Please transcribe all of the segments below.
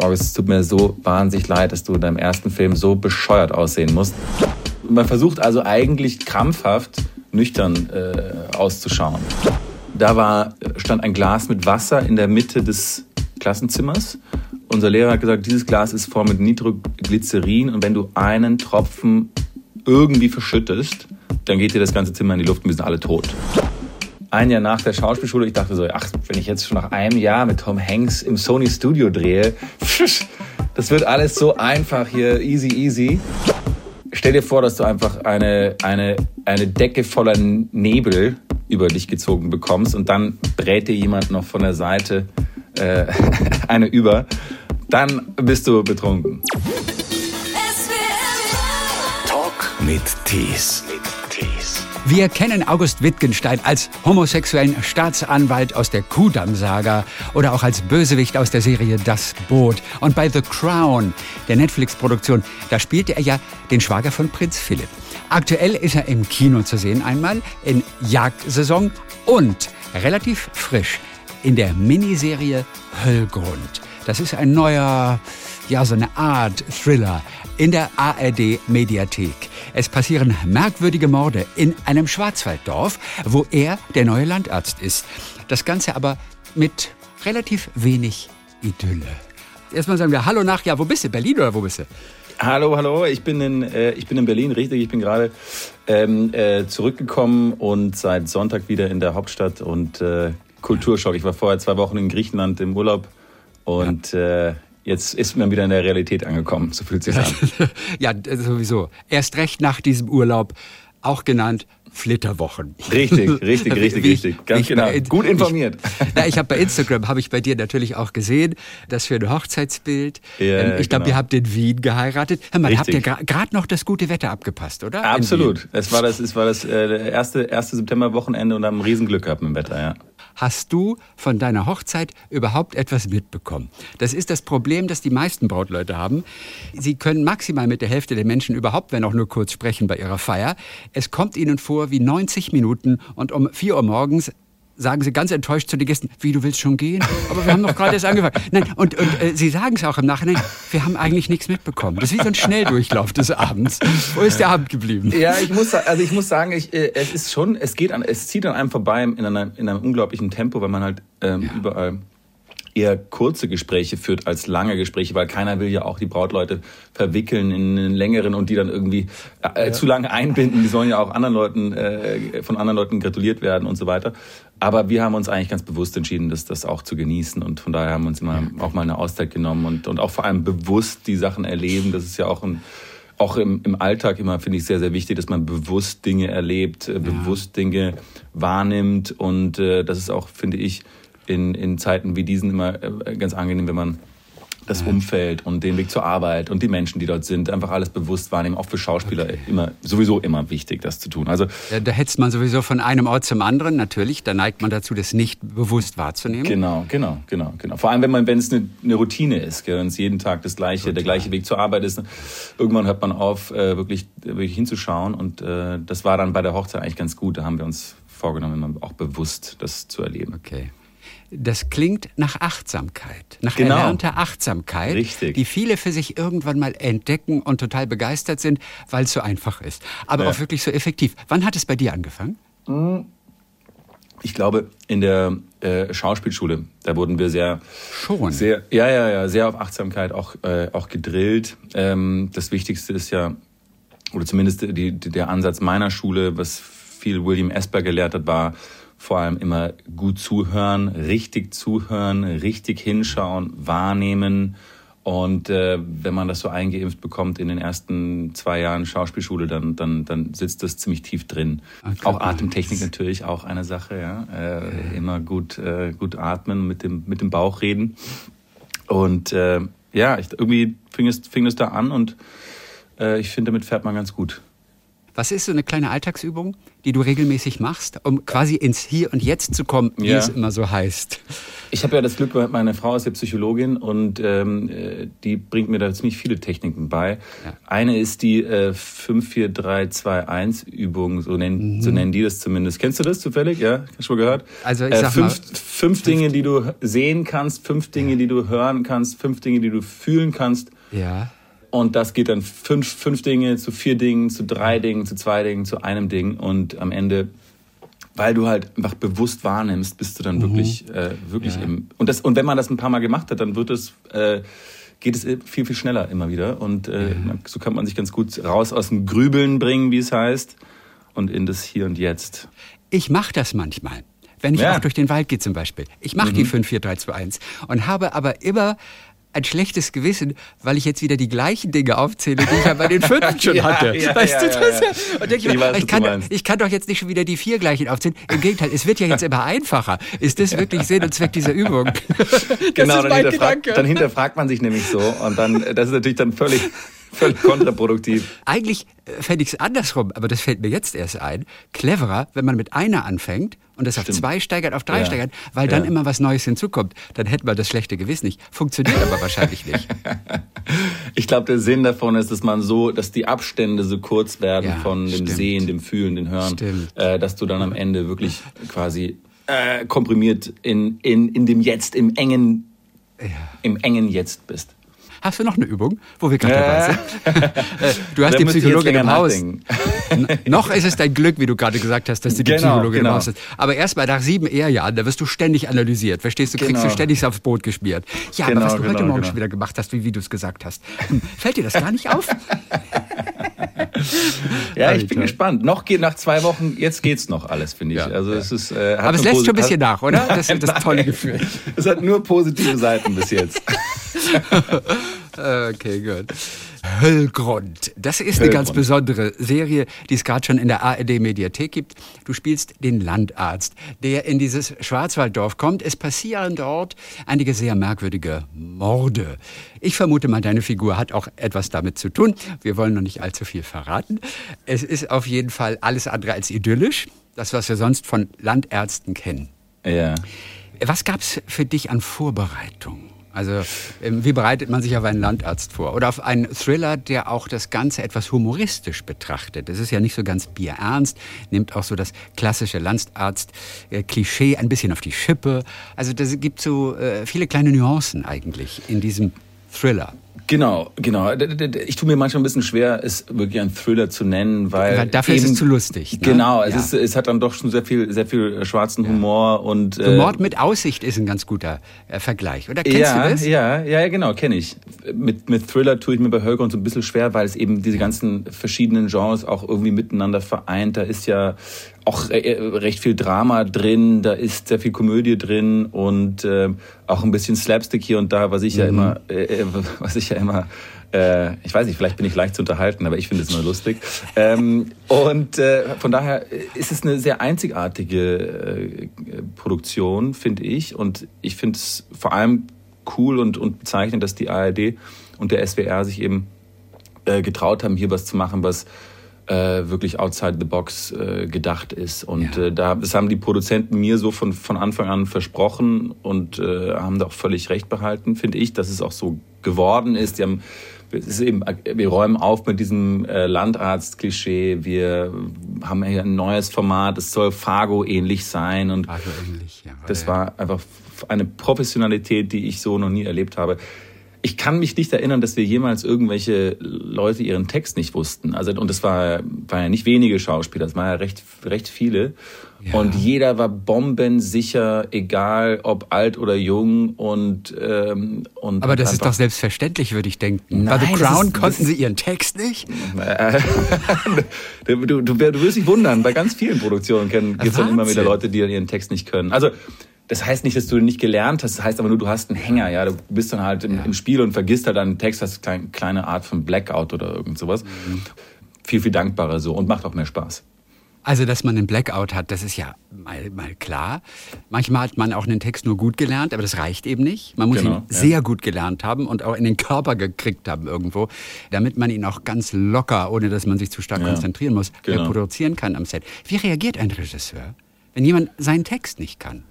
August, es tut mir so wahnsinnig leid, dass du in deinem ersten Film so bescheuert aussehen musst. Man versucht also eigentlich krampfhaft nüchtern äh, auszuschauen. Da war, stand ein Glas mit Wasser in der Mitte des Klassenzimmers. Unser Lehrer hat gesagt, dieses Glas ist voll mit Nitroglycerin und wenn du einen Tropfen irgendwie verschüttest, dann geht dir das ganze Zimmer in die Luft und wir sind alle tot. Ein Jahr nach der Schauspielschule, ich dachte so, ach, wenn ich jetzt schon nach einem Jahr mit Tom Hanks im Sony Studio drehe, das wird alles so einfach hier, easy, easy. Stell dir vor, dass du einfach eine, eine, eine Decke voller Nebel über dich gezogen bekommst und dann brät dir jemand noch von der Seite äh, eine über. Dann bist du betrunken. Talk mit Tees. Wir kennen August Wittgenstein als homosexuellen Staatsanwalt aus der Kudamm-Saga oder auch als Bösewicht aus der Serie Das Boot. Und bei The Crown, der Netflix-Produktion, da spielte er ja den Schwager von Prinz Philipp. Aktuell ist er im Kino zu sehen einmal in Jagdsaison und relativ frisch in der Miniserie Höllgrund. Das ist ein neuer, ja, so eine Art Thriller in der ARD Mediathek. Es passieren merkwürdige Morde in einem Schwarzwalddorf, wo er der neue Landarzt ist. Das Ganze aber mit relativ wenig Idylle. Erstmal sagen wir Hallo nach, ja, wo bist du? Berlin oder wo bist du? Hallo, hallo, ich bin in, äh, ich bin in Berlin, richtig. Ich bin gerade ähm, äh, zurückgekommen und seit Sonntag wieder in der Hauptstadt und äh, Kulturschock. Ich war vorher zwei Wochen in Griechenland im Urlaub und ja. Jetzt ist man wieder in der Realität angekommen. So fühlt sich an. ja, sowieso. Erst recht nach diesem Urlaub, auch genannt Flitterwochen. Richtig, richtig, richtig, richtig. Ganz genau. Bei, Gut informiert. Ich, ja, ich habe bei Instagram, habe ich bei dir natürlich auch gesehen, das für ein Hochzeitsbild. Ja, ähm, ich glaube, genau. ihr habt in Wien geheiratet. Hör mal, richtig. habt ihr gerade noch das gute Wetter abgepasst, oder? Absolut. Es war das, es war das äh, erste, erste Septemberwochenende und haben ein Riesenglück gehabt mit dem Wetter, ja hast du von deiner Hochzeit überhaupt etwas mitbekommen? Das ist das Problem, das die meisten Brautleute haben. Sie können maximal mit der Hälfte der Menschen überhaupt, wenn auch nur kurz sprechen bei ihrer Feier. Es kommt ihnen vor wie 90 Minuten und um 4 Uhr morgens sagen sie ganz enttäuscht zu den Gästen, wie, du willst schon gehen? Aber wir haben noch gerade erst angefangen. Nein, und, und äh, sie sagen es auch im Nachhinein, wir haben eigentlich nichts mitbekommen. Das ist wie so ein Schnelldurchlauf des Abends. Wo ist der Abend geblieben? Ja, ich muss, also ich muss sagen, ich, äh, es ist schon, es geht an, es zieht an einem vorbei in, einer, in einem unglaublichen Tempo, weil man halt ähm, ja. überall eher kurze Gespräche führt als lange Gespräche, weil keiner will ja auch die Brautleute verwickeln in einen längeren und die dann irgendwie äh, ja. zu lange einbinden. Die sollen ja auch anderen Leuten äh, von anderen Leuten gratuliert werden und so weiter. Aber wir haben uns eigentlich ganz bewusst entschieden, das, das auch zu genießen und von daher haben wir uns immer auch mal eine Auszeit genommen und, und auch vor allem bewusst die Sachen erleben. Das ist ja auch ein auch im, im Alltag immer finde ich sehr, sehr wichtig, dass man bewusst Dinge erlebt, äh, ja. bewusst Dinge wahrnimmt. Und äh, das ist auch, finde ich, in, in Zeiten wie diesen immer äh, ganz angenehm, wenn man das. Umfeld und den Weg zur Arbeit und die Menschen, die dort sind, einfach alles bewusst wahrnehmen. Auch für Schauspieler okay. immer sowieso immer wichtig, das zu tun. Also ja, da hetzt man sowieso von einem Ort zum anderen. Natürlich, da neigt man dazu, das nicht bewusst wahrzunehmen. Genau, genau, genau, genau. Vor allem, wenn man, wenn es eine, eine Routine ist, wenn es jeden Tag das gleiche, Total. der gleiche Weg zur Arbeit ist, irgendwann hört man auf, äh, wirklich, wirklich hinzuschauen. Und äh, das war dann bei der Hochzeit eigentlich ganz gut. Da haben wir uns vorgenommen, immer auch bewusst das zu erleben. Okay. Das klingt nach Achtsamkeit, nach genau. erlernter Achtsamkeit, Richtig. die viele für sich irgendwann mal entdecken und total begeistert sind, weil es so einfach ist. Aber ja. auch wirklich so effektiv. Wann hat es bei dir angefangen? Hm. Ich glaube, in der äh, Schauspielschule, da wurden wir sehr, schon, sehr, ja, ja, ja, sehr auf Achtsamkeit auch, äh, auch gedrillt. Ähm, das Wichtigste ist ja, oder zumindest die, der Ansatz meiner Schule, was viel William Esper gelehrt hat, war vor allem immer gut zuhören, richtig zuhören, richtig hinschauen, wahrnehmen. Und äh, wenn man das so eingeimpft bekommt in den ersten zwei Jahren Schauspielschule, dann, dann, dann sitzt das ziemlich tief drin. Okay. Auch Atemtechnik natürlich auch eine Sache, ja. Äh, immer gut, äh, gut atmen, mit dem, mit dem Bauch reden. Und äh, ja, ich, irgendwie fing es, fing es da an und äh, ich finde, damit fährt man ganz gut. Was ist so eine kleine Alltagsübung, die du regelmäßig machst, um quasi ins Hier und Jetzt zu kommen, wie Ja. es immer so heißt? Ich habe ja das Glück, meine Frau ist ja Psychologin und ähm, äh, die bringt mir da ziemlich viele Techniken bei. Ja. Eine ist die äh, 54321-Übung, so nennen, so nennen die das zumindest. Kennst du das zufällig? Ja, hast du schon gehört? Also ich äh, sag fünf, mal- fünf Dinge, die du sehen kannst, fünf Dinge, die du hören kannst, fünf Dinge, die du fühlen kannst. Ja. Und das geht dann fünf, fünf Dinge zu vier Dingen, zu drei Dingen, zu zwei Dingen, zu einem Ding. Und am Ende, weil du halt einfach bewusst wahrnimmst, bist du dann wirklich, äh, wirklich Mhm. Ja. im. Und, das, und wenn man das ein paar Mal gemacht hat, dann wird es, äh, geht es viel, viel schneller immer wieder. Und äh, man- so kann man sich ganz gut raus aus dem Grübeln bringen, wie es heißt, und in das Hier und Jetzt. Ich mache das manchmal. Wenn ich Ja. Mhm. auch durch den Wald gehe zum Beispiel. Ich mache die 5, 4, 3, 2, 1 und habe aber immer ein schlechtes Gewissen, weil ich jetzt wieder die gleichen Dinge aufzähle, die ich ja bei den fünf schon Ja, hatte. ja, weißt du das? Und ich, kann, ich doch jetzt nicht schon wieder die vier gleichen aufzählen. Im Gegenteil, es wird ja jetzt immer einfacher. Ist das wirklich Sinn und Zweck dieser Übung? Genau, dann, hinterfragt, dann hinterfragt man sich nämlich so. Und dann, das ist natürlich dann völlig, völlig kontraproduktiv. Eigentlich äh, fände ich es andersrum, aber das fällt mir jetzt erst ein. Cleverer, wenn man mit einer anfängt und das auf Stimmt. zwei steigert, auf drei Ja. steigert, weil dann Ja. immer was Neues hinzukommt. Dann hätte man das schlechte Gewissen nicht. Funktioniert aber wahrscheinlich nicht. Ich glaube, der Sinn davon ist, dass man so, dass die Abstände so kurz werden Ja, von dem stimmt. Sehen, dem Fühlen, dem Hören, äh, dass du dann am Ende wirklich quasi äh, komprimiert in, in, in dem Jetzt, im engen, im engen Jetzt bist. Hast du noch eine Übung, wo wir gerade dabei sind? Äh, du hast die Psychologin im Haus. Noch ist es dein Glück, wie du gerade gesagt hast, dass du die Genau, Psychologin genau. im Haus hast. Aber erst mal nach sieben Ehejahren, da wirst du ständig analysiert. Verstehst du? Kriegst Genau. du ständig aufs Brot geschmiert. Ja, aber Genau, was du heute genau, Morgen schon wieder gemacht hast, wie, wie du es gesagt hast. Hm, Fällt dir das gar nicht auf? Ja, ich bin gespannt. Noch geht nach zwei Wochen, jetzt geht's noch alles, finde ich. Ja, also ja. es ist. Äh, Aber es lässt schon ein bisschen nach, oder? Das ist das tolle Gefühl. Es hat nur positive Seiten bis jetzt. Okay, gut. Höllgrund. Das ist eine ganz Höllgrund. besondere Serie, die es gerade schon in der ARD-Mediathek gibt. Du spielst den Landarzt, der in dieses Schwarzwalddorf kommt. Es passieren dort einige sehr merkwürdige Morde. Ich vermute mal, deine Figur hat auch etwas damit zu tun. Wir wollen noch nicht allzu viel verraten. Es ist auf jeden Fall alles andere als idyllisch. Das, was wir sonst von Landärzten kennen. Ja. Was gab's für dich an Vorbereitung? Also, ähm, wie bereitet man sich auf einen Landarzt vor? Oder auf einen Thriller, der auch das Ganze etwas humoristisch betrachtet? Das ist ja nicht so ganz bierernst, nimmt auch so das klassische Landarzt-Klischee ein bisschen auf die Schippe. Also, da gibt so äh, viele kleine Nuancen eigentlich in diesem Thriller. Genau, genau. Ich tue mir manchmal ein bisschen schwer, es wirklich ein Thriller zu nennen, weil Weil dafür ist eben- es zu lustig, ne? Genau, es, Ja. ist, es hat dann doch schon sehr viel, sehr viel äh, schwarzen Humor und äh, Mord mit Aussicht ist ein ganz guter äh, Vergleich, oder? Kennst ja, du das? ja, ja, ja, genau, kenne ich. Mit, mit Thriller tue ich mir bei Höllgrund so ein bisschen schwer, weil es eben diese ganzen verschiedenen Genres auch irgendwie miteinander vereint. Da ist ja auch re äh, recht viel Drama drin, da ist sehr viel Komödie drin und äh, auch ein bisschen Slapstick hier und da, was ich ja immer, äh, äh, was ich ja immer äh, ich weiß nicht, vielleicht bin ich leicht zu unterhalten, aber ich finde es immer lustig. Ähm, und äh, von daher ist es eine sehr einzigartige äh, Produktion, finde ich. Und ich finde es vor allem cool und, und bezeichnend, dass die ARD und der SWR sich eben äh, getraut haben, hier was zu machen, was äh, wirklich outside the box äh, gedacht ist. Und Ja. äh, da, das haben die Produzenten mir so von, von Anfang an versprochen und äh, haben da auch völlig recht behalten, finde ich, dass es auch so geworden ist. Die haben, es ist eben, wir räumen auf mit diesem äh, Landarzt-Klischee. Wir haben hier ein neues Format, es soll Fargo ähnlich sein und Also ähnlich, ja. das war einfach eine Professionalität, die ich so noch nie erlebt habe. Ich kann mich nicht erinnern, dass wir jemals irgendwelche Leute ihren Text nicht wussten. Also, und das war, war ja nicht wenige Schauspieler, das waren ja recht, recht viele. Ja. Und jeder war bombensicher, egal ob alt oder jung. Und, ähm, und Aber das ist doch selbstverständlich, würde ich denken. Bei Nein, The das Crown ist- konnten sie ihren Text nicht. du, du, du, wirst dich wundern, bei ganz vielen Produktionen gibt es dann immer wieder. Leute, die ihren Text nicht können. Also das heißt nicht, dass du nicht gelernt hast, das heißt aber nur, du hast einen Hänger, ja. Du bist dann halt im, Ja. im Spiel und vergisst halt deinen Text, hast eine kleine Art von Blackout oder irgend sowas. Mhm. Viel, viel dankbarer so und macht auch mehr Spaß. Also, dass man einen Blackout hat, das ist ja mal, mal klar. Manchmal hat man auch einen Text nur gut gelernt, aber das reicht eben nicht. Man muss Genau, ihn ja. sehr gut gelernt haben und auch in den Körper gekriegt haben irgendwo, damit man ihn auch ganz locker, ohne dass man sich zu stark Ja, konzentrieren muss, genau. reproduzieren kann am Set. Wie reagiert ein Regisseur, wenn jemand seinen Text nicht kann?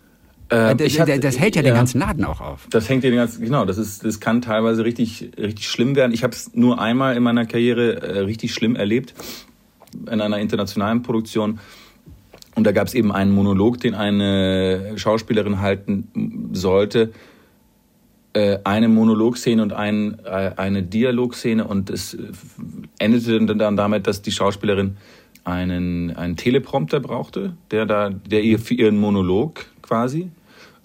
Ähm, das, ich hab- das hält ja, den ganzen Laden auch auf. Das hängt ja den ganzen, genau, das ist, das kann teilweise richtig, richtig schlimm werden. Ich habe es nur einmal in meiner Karriere äh, richtig schlimm erlebt in einer internationalen Produktion. Und da gab es eben einen Monolog, den eine Schauspielerin halten sollte. Äh, eine Monologszene und ein, äh, eine Dialogszene und es äh, endete dann damit, dass die Schauspielerin einen, einen Teleprompter brauchte, der da, der ihr für ihren Monolog quasi.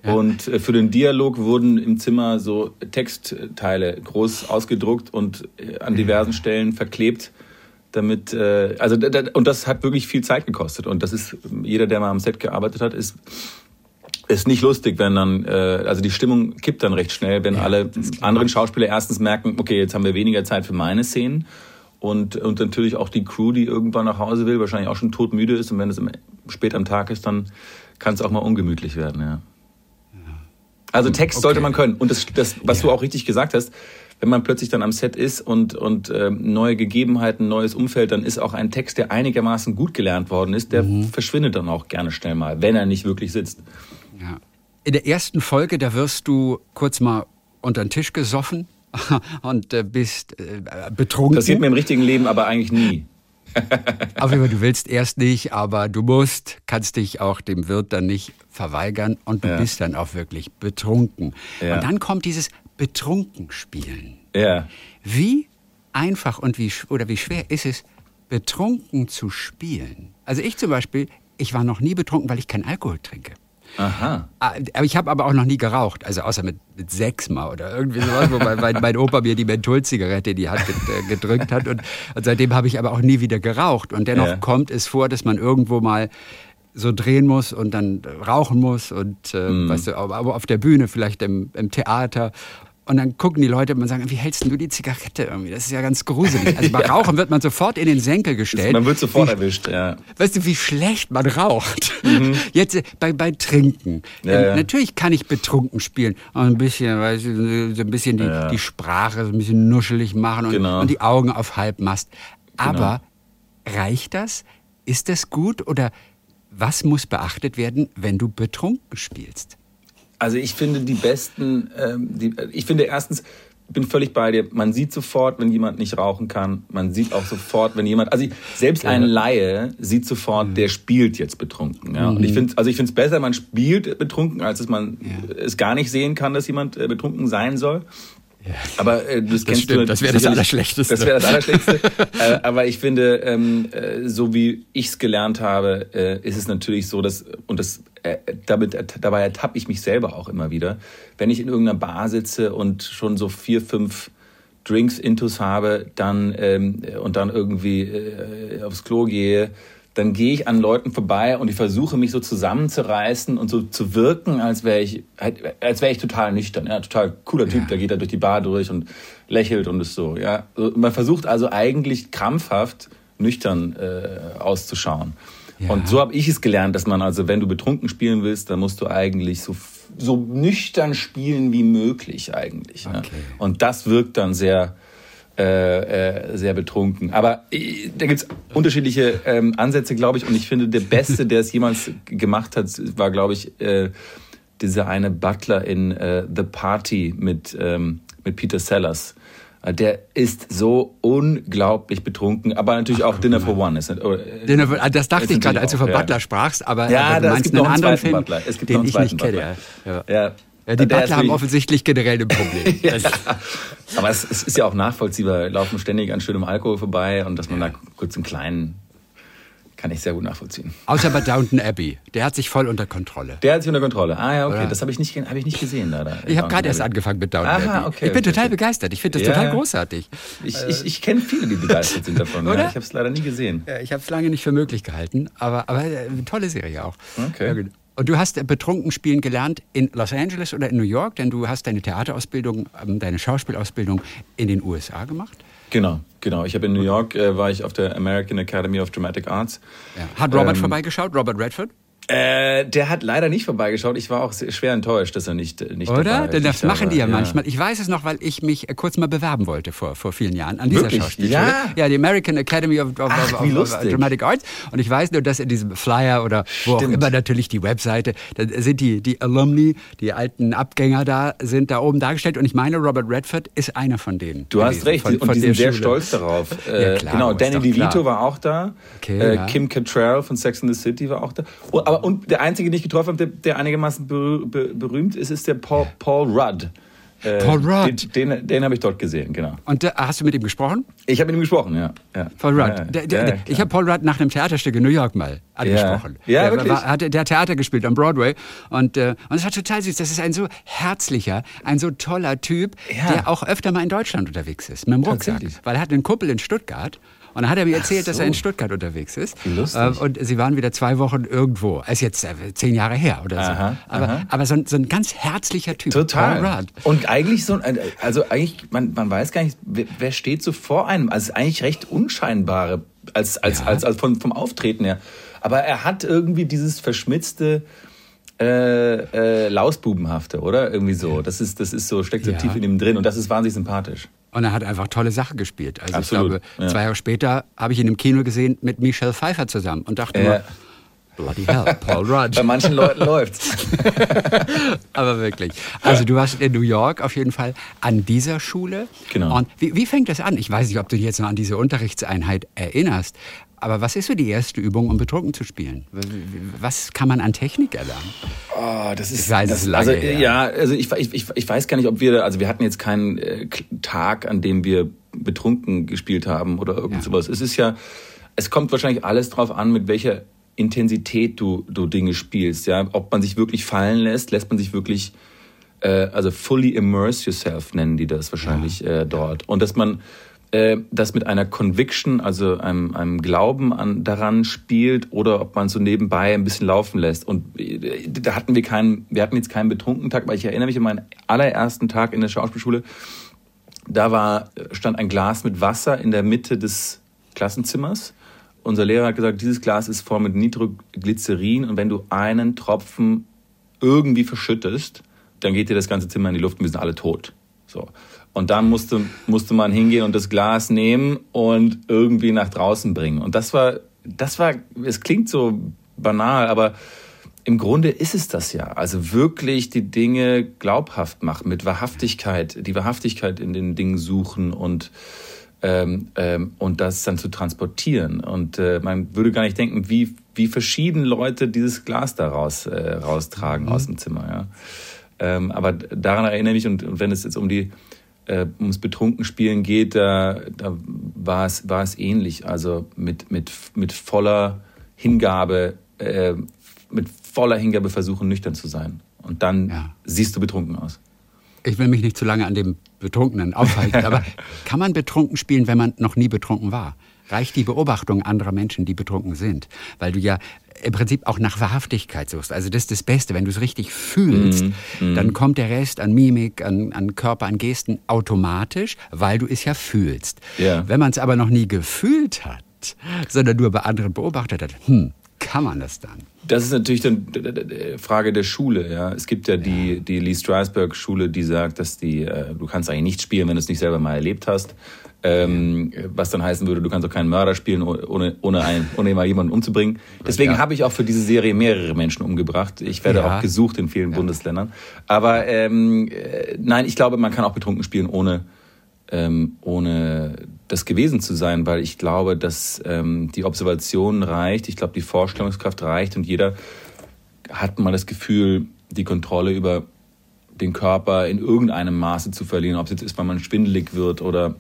Und äh, für den Dialog wurden im Zimmer so Textteile groß ausgedruckt und äh, an diversen Stellen verklebt, damit äh, also und das hat wirklich viel Zeit gekostet. Und das ist jeder, der mal am Set gearbeitet hat, ist ist nicht lustig, wenn dann, äh, also die Stimmung kippt dann recht schnell, wenn alle anderen Schauspieler erstens merken, okay, jetzt haben wir weniger Zeit für meine Szenen und, und natürlich auch die Crew, die irgendwann nach Hause will, wahrscheinlich auch schon todmüde ist. Und wenn es im, spät am Tag ist, dann kann es auch mal ungemütlich werden, ja. Also Text sollte Okay. man können. Und das, das was Ja. du auch richtig gesagt hast, wenn man plötzlich dann am Set ist und, und ähm, neue Gegebenheiten, neues Umfeld, dann ist auch ein Text, der einigermaßen gut gelernt worden ist, der verschwindet dann auch gerne schnell mal, wenn er nicht wirklich sitzt. Ja. In der ersten Folge, da wirst du kurz mal unter den Tisch gesoffen und äh, bist äh, betrunken. Passiert mir im richtigen Leben aber eigentlich nie. Auf jeden Fall, du willst erst nicht, aber du musst, kannst dich auch dem Wirt dann nicht verweigern und du Ja. bist dann auch wirklich betrunken. Ja. Und dann kommt dieses Betrunkenspielen. Ja. Wie einfach und wie, oder wie schwer ist es, betrunken zu spielen? Also ich zum Beispiel, ich war noch nie betrunken, weil ich keinen Alkohol trinke. Aha. Ah, Aber ich habe aber auch noch nie geraucht, also außer mit, mit sechs mal oder irgendwie sowas, wo mein, mein, Opa mir die Mentholzigarette in die Hand äh, gedrückt hat und, und seitdem habe ich aber auch nie wieder geraucht. Und dennoch Ja. kommt es vor, dass man irgendwo mal so drehen muss und dann rauchen muss und äh, Mhm. weißt du, aber aber auf der Bühne, vielleicht im, im Theater. Und dann gucken die Leute und sagen, wie hältst du die Zigarette irgendwie? Das ist ja ganz gruselig. Also bei Rauchen wird man sofort in den Senkel gestellt. Man wird sofort Wie- erwischt, ja. Weißt du, wie schlecht man raucht? Jetzt äh, bei, bei Trinken. Mhm. Ja, ähm, ja. Natürlich kann ich betrunken spielen. Und ein bisschen, weißt du, so ein bisschen die, Ja. die Sprache so ein bisschen nuschelig machen und, Genau. und die Augen auf Halbmast. Aber reicht das? Ist das gut? Oder was muss beachtet werden, wenn du betrunken spielst? Also ich finde die besten, ähm, die, ich finde erstens, bin völlig bei dir, man sieht sofort, wenn jemand nicht rauchen kann, man sieht auch sofort, wenn jemand, also ich, selbst ein Laie sieht sofort, der spielt jetzt betrunken. Ja? Und ich finde, also ich finde es besser, man spielt betrunken, als dass man es gar nicht sehen kann, dass jemand äh, betrunken sein soll. Aber äh, das, kennst stimmt, du das wäre das Allerschlechteste. Das wäre das Allerschlechteste. äh, aber ich finde, ähm, äh, so wie ich es gelernt habe, äh, ist es natürlich so, dass, und das, äh, damit, dabei ertappe ich mich selber auch immer wieder, wenn ich in irgendeiner Bar sitze und schon so vier, fünf Drinks intus habe, dann ähm, und dann irgendwie äh, aufs Klo gehe, dann gehe ich an Leuten vorbei und ich versuche mich so zusammenzureißen und so zu wirken, als wäre ich, als wäre ich total nüchtern, ja, total cooler Typ, Ja. der geht da durch die Bar durch und lächelt und ist so, ja. Man versucht also eigentlich krampfhaft nüchtern äh, auszuschauen. Ja. Und so habe ich es gelernt, dass man also, wenn du betrunken spielen willst, dann musst du eigentlich so, so nüchtern spielen wie möglich eigentlich. Okay. Und das wirkt dann sehr, äh, äh, sehr betrunken. Aber äh, da gibt's unterschiedliche ähm, Ansätze, glaube ich. Und ich finde, der Beste, der es jemals gemacht hat, war, glaube ich, äh, dieser eine Butler in äh, The Party mit, ähm, mit Peter Sellers. Äh, Der ist so unglaublich betrunken, aber natürlich auch Dinner for One. Ist, äh, Den, ah, das dachte ich gerade, als du von ja. Butler sprachst, aber, Ja, aber du meinst gibt einen noch einen anderen Film, Butler. Es gibt den noch einen ich nicht kenne. Ja. Ja. Ja. Ja, die Butler haben offensichtlich generell ein Problem. Ja. Aber es, es ist ja auch nachvollziehbar. Wir laufen ständig an schönem Alkohol vorbei und dass man da kurz einen kleinen, kann ich sehr gut nachvollziehen. Außer bei Downton Abbey. Der hat sich voll unter Kontrolle. Der hat sich unter Kontrolle. Ah ja, okay. Oder? Das habe ich, nicht, hab ich nicht gesehen, leider. Ich habe gerade erst angefangen mit Downton Aha, Abbey. okay, ich bin okay, total okay. begeistert. Ich finde das Ja. total großartig. Ich, ich, ich kenne viele, die begeistert sind davon. Oder? Ja. Ich habe es leider nie gesehen. Ja, Ich habe es lange nicht für möglich gehalten, aber, aber äh, eine tolle Serie auch. Okay. Und du hast betrunken spielen gelernt in Los Angeles oder in New York, denn du hast deine Theaterausbildung, ähm, deine Schauspielausbildung in den USA gemacht? Genau, genau. Ich habe in New York äh, war ich auf der American Academy of Dramatic Arts. Ja. Hat Robert ähm, vorbeigeschaut, Robert Redford? Äh, der hat leider nicht vorbeigeschaut. Ich war auch schwer enttäuscht, dass er nicht, äh, nicht Oder? dabei Denn das machen die ja, manchmal. Ich weiß es noch, weil ich mich äh, kurz mal bewerben wollte vor, vor vielen Jahren an dieser Wirklich? Schauspielschule. Ja? ja, die American Academy of, of, Ach, of, of. Dramatic Arts. Und ich weiß nur, dass in diesem Flyer oder wo auch Stimmt. immer natürlich die Webseite, da sind die, die Alumni, die alten Abgänger da, sind da oben dargestellt. Und ich meine, Robert Redford ist einer von denen. Du hast gewesen, recht, von, und von die sind sehr Schule. stolz darauf. Äh, klar, genau, Danny DeVito war auch da. Okay, äh, ja. Kim Cattrall von Sex and the City war auch da. Und, aber, und der einzige, den ich getroffen habe, der, der einigermaßen berü be berühmt ist, ist der Paul, Paul Rudd. Äh, Paul Rudd. Den, den, den habe ich dort gesehen, genau. Und da, hast du mit ihm gesprochen? Ich habe mit ihm gesprochen, ja. ja. Paul Rudd. Ja, der, der, ja, ich habe Paul Rudd nach einem Theaterstück in New York mal angesprochen. Ja, der, wirklich? War, hat, der Theater gespielt am Broadway und, äh, und es war total süß. Das ist ein so herzlicher, ein so toller Typ, der auch öfter mal in Deutschland unterwegs ist, mit dem Rucksack. Weil er hat einen Kumpel in Stuttgart und dann hat er mir erzählt, dass so. er in Stuttgart unterwegs ist. Wie lustig. Äh, und sie waren wieder zwei Wochen irgendwo. Ist jetzt äh, zehn Jahre her oder so. Aha, aber aha. aber so, ein, so ein ganz herzlicher Typ. Total. Und eigentlich so, ein- also eigentlich, man, man weiß gar nicht, wer, steht so vor einem. Also eigentlich recht unscheinbare, als, als, Ja. als, als vom, vom Auftreten her. Aber er hat irgendwie dieses verschmitzte, äh, äh, Lausbubenhafte, oder? Irgendwie so. Das ist, das ist so, steckt so Ja. tief in ihm drin und das ist wahnsinnig sympathisch. Und er hat einfach tolle Sachen gespielt. Also Absolut, ich glaube, ja. zwei Jahre später habe ich ihn im Kino gesehen mit Michelle Pfeiffer zusammen und dachte Ja. nur, bloody hell, Paul Rudd. Bei manchen Leuten läuft's. Aber wirklich. Also du warst in New York auf jeden Fall an dieser Schule. Genau. Und wie, wie fängt das an? Ich weiß nicht, ob du dich jetzt noch an diese Unterrichtseinheit erinnerst. Aber was ist so die erste Übung, um betrunken zu spielen? Was kann man an Technik erlernen? Oh, das ist, Ich weiß, das, es lange also, her. ja, also ich, ich, ich, ich weiß gar nicht, ob wir, also wir hatten jetzt keinen äh, Tag, an dem wir betrunken gespielt haben oder irgend Ja. sowas. Es ist ja, es kommt wahrscheinlich alles drauf an, mit welcher Intensität du, du Dinge spielst, ja. Ob man sich wirklich fallen lässt, lässt man sich wirklich, äh, also fully immerse yourself nennen die das wahrscheinlich äh, dort. Und dass man äh, das mit einer Conviction, also einem, einem Glauben an, daran spielt oder ob man so nebenbei ein bisschen laufen lässt. Und äh, da hatten wir keinen, wir hatten jetzt keinen betrunkenen Tag, weil ich erinnere mich an meinen allerersten Tag in der Schauspielschule. Da war, stand ein Glas mit Wasser in der Mitte des Klassenzimmers. Unser Lehrer hat gesagt, dieses Glas ist voll mit Nitroglycerin und wenn du einen Tropfen irgendwie verschüttest, dann geht dir das ganze Zimmer in die Luft und wir sind alle tot. So. Und dann musste, musste man hingehen und das Glas nehmen und irgendwie nach draußen bringen. Und das war, das war, es klingt so banal, aber im Grunde ist es das ja. Also wirklich die Dinge glaubhaft machen, mit Wahrhaftigkeit, die Wahrhaftigkeit in den Dingen suchen und, ähm, ähm, und das dann zu transportieren. Und äh, man würde gar nicht denken, wie, wie verschieden Leute dieses Glas da raus, äh, raustragen aus dem Zimmer. Ja. Ähm, aber daran erinnere ich mich, und, und wenn es jetzt um die äh, ums Betrunkenspielen geht, da, da war, es, war es ähnlich. Also mit, mit, mit voller Hingabe, äh, mit voller Hingabe versuchen, nüchtern zu sein. Und dann Ja. siehst du betrunken aus. Ich will mich nicht zu lange an dem Betrunkenen aufhalten, aber kann man betrunken spielen, wenn man noch nie betrunken war? Reicht die Beobachtung anderer Menschen, die betrunken sind? Weil du ja im Prinzip auch nach Wahrhaftigkeit suchst. Also das ist das Beste. Wenn du es richtig fühlst, Mhm, dann kommt der Rest an Mimik, an, an Körper, an Gesten automatisch, weil du es ja fühlst. Ja. Wenn man es aber noch nie gefühlt hat, sondern nur bei anderen beobachtet hat, hm, kann man das dann? Das ist natürlich dann d- d- d- Frage der Schule. Ja, es gibt ja die die Lee Strasberg Schule, die sagt, dass die äh, du kannst eigentlich nicht spielen, wenn du es nicht selber mal erlebt hast. Ähm, was dann heißen würde, du kannst auch keinen Mörder spielen, ohne ohne einen, ohne mal jemanden umzubringen. Deswegen Ja. habe ich auch für diese Serie mehrere Menschen umgebracht. Ich werde Ja. auch gesucht in vielen Bundesländern. Aber ähm, äh, nein, ich glaube, man kann auch betrunken spielen, ohne ähm, ohne das gewesen zu sein, weil ich glaube, dass ähm, die Observation reicht, ich glaube, die Vorstellungskraft reicht und jeder hat mal das Gefühl, die Kontrolle über den Körper in irgendeinem Maße zu verlieren, ob es jetzt ist, weil man schwindelig wird oder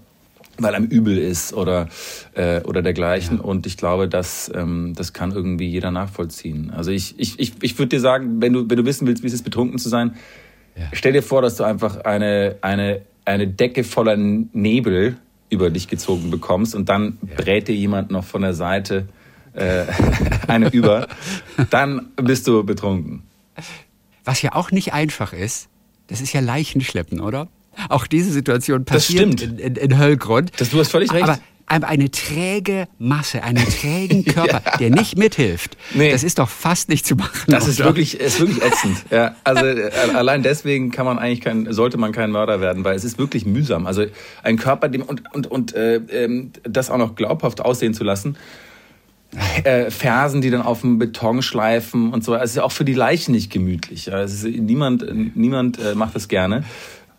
weil einem übel ist oder, äh, oder dergleichen. Und ich glaube, das, ähm, das kann irgendwie jeder nachvollziehen. Also ich, ich, ich, ich würde dir sagen, wenn du, wenn du wissen willst, wie es ist, betrunken zu sein, stell dir vor, dass du einfach eine, eine, eine Decke voller Nebel über dich gezogen bekommst und dann brät dir jemand noch von der Seite äh, eine über, dann bist du betrunken. Was ja auch nicht einfach ist, das ist ja Leichenschleppen, oder? Auch diese Situation passiert in, in, in Höllgrund. Das, du hast völlig recht. Aber eine träge Masse, einen trägen Körper, ja. der nicht mithilft, nee. das ist doch fast nicht zu machen. Das oder? ist wirklich, ist wirklich ätzend. ja, also äh, allein deswegen kann man eigentlich kein, sollte man kein Mörder werden, weil es ist wirklich mühsam. Also ein Körper, dem und und und äh, ähm, das auch noch glaubhaft aussehen zu lassen. Äh, Fersen, die dann auf dem Beton schleifen und so. Also es ist ja auch für die Leichen nicht gemütlich. Also niemand, niemand äh, macht das gerne.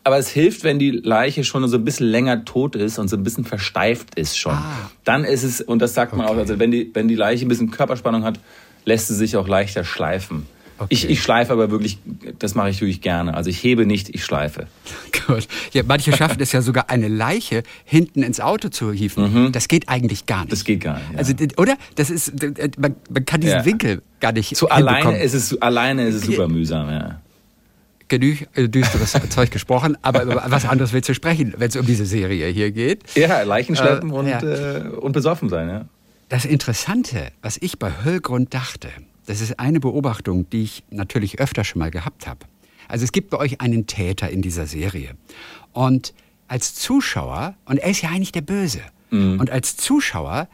Aber es hilft, wenn die Leiche schon so ein bisschen länger tot ist und so ein bisschen versteift ist schon. Ah. Dann ist es, und das sagt man okay. auch, also wenn die, wenn die Leiche ein bisschen Körperspannung hat, lässt sie sich auch leichter schleifen. Okay. Ich, ich schleife aber wirklich, das mache ich wirklich gerne. Also ich hebe nicht, ich schleife. Gut. Ja, manche schaffen es ja sogar, eine Leiche hinten ins Auto zu hieven. Mhm. Das geht eigentlich gar nicht. Das geht gar nicht. Ja. Also, oder? Das ist, man, man kann diesen ja. Winkel gar nicht. Zu alleine ist es, alleine ist es super mühsam, ja genug äh, düsteres Zeug gesprochen, aber über was anderes willst du sprechen, wenn es um diese Serie hier geht. Ja, Leichenschleppen äh, und, ja. äh, und besoffen sein, ja. Das Interessante, was ich bei Höllgrund dachte, das ist eine Beobachtung, die ich natürlich öfter schon mal gehabt habe. Also es gibt bei euch einen Täter in dieser Serie. Und als Zuschauer, und er ist ja eigentlich der Böse, mhm. und als Zuschauer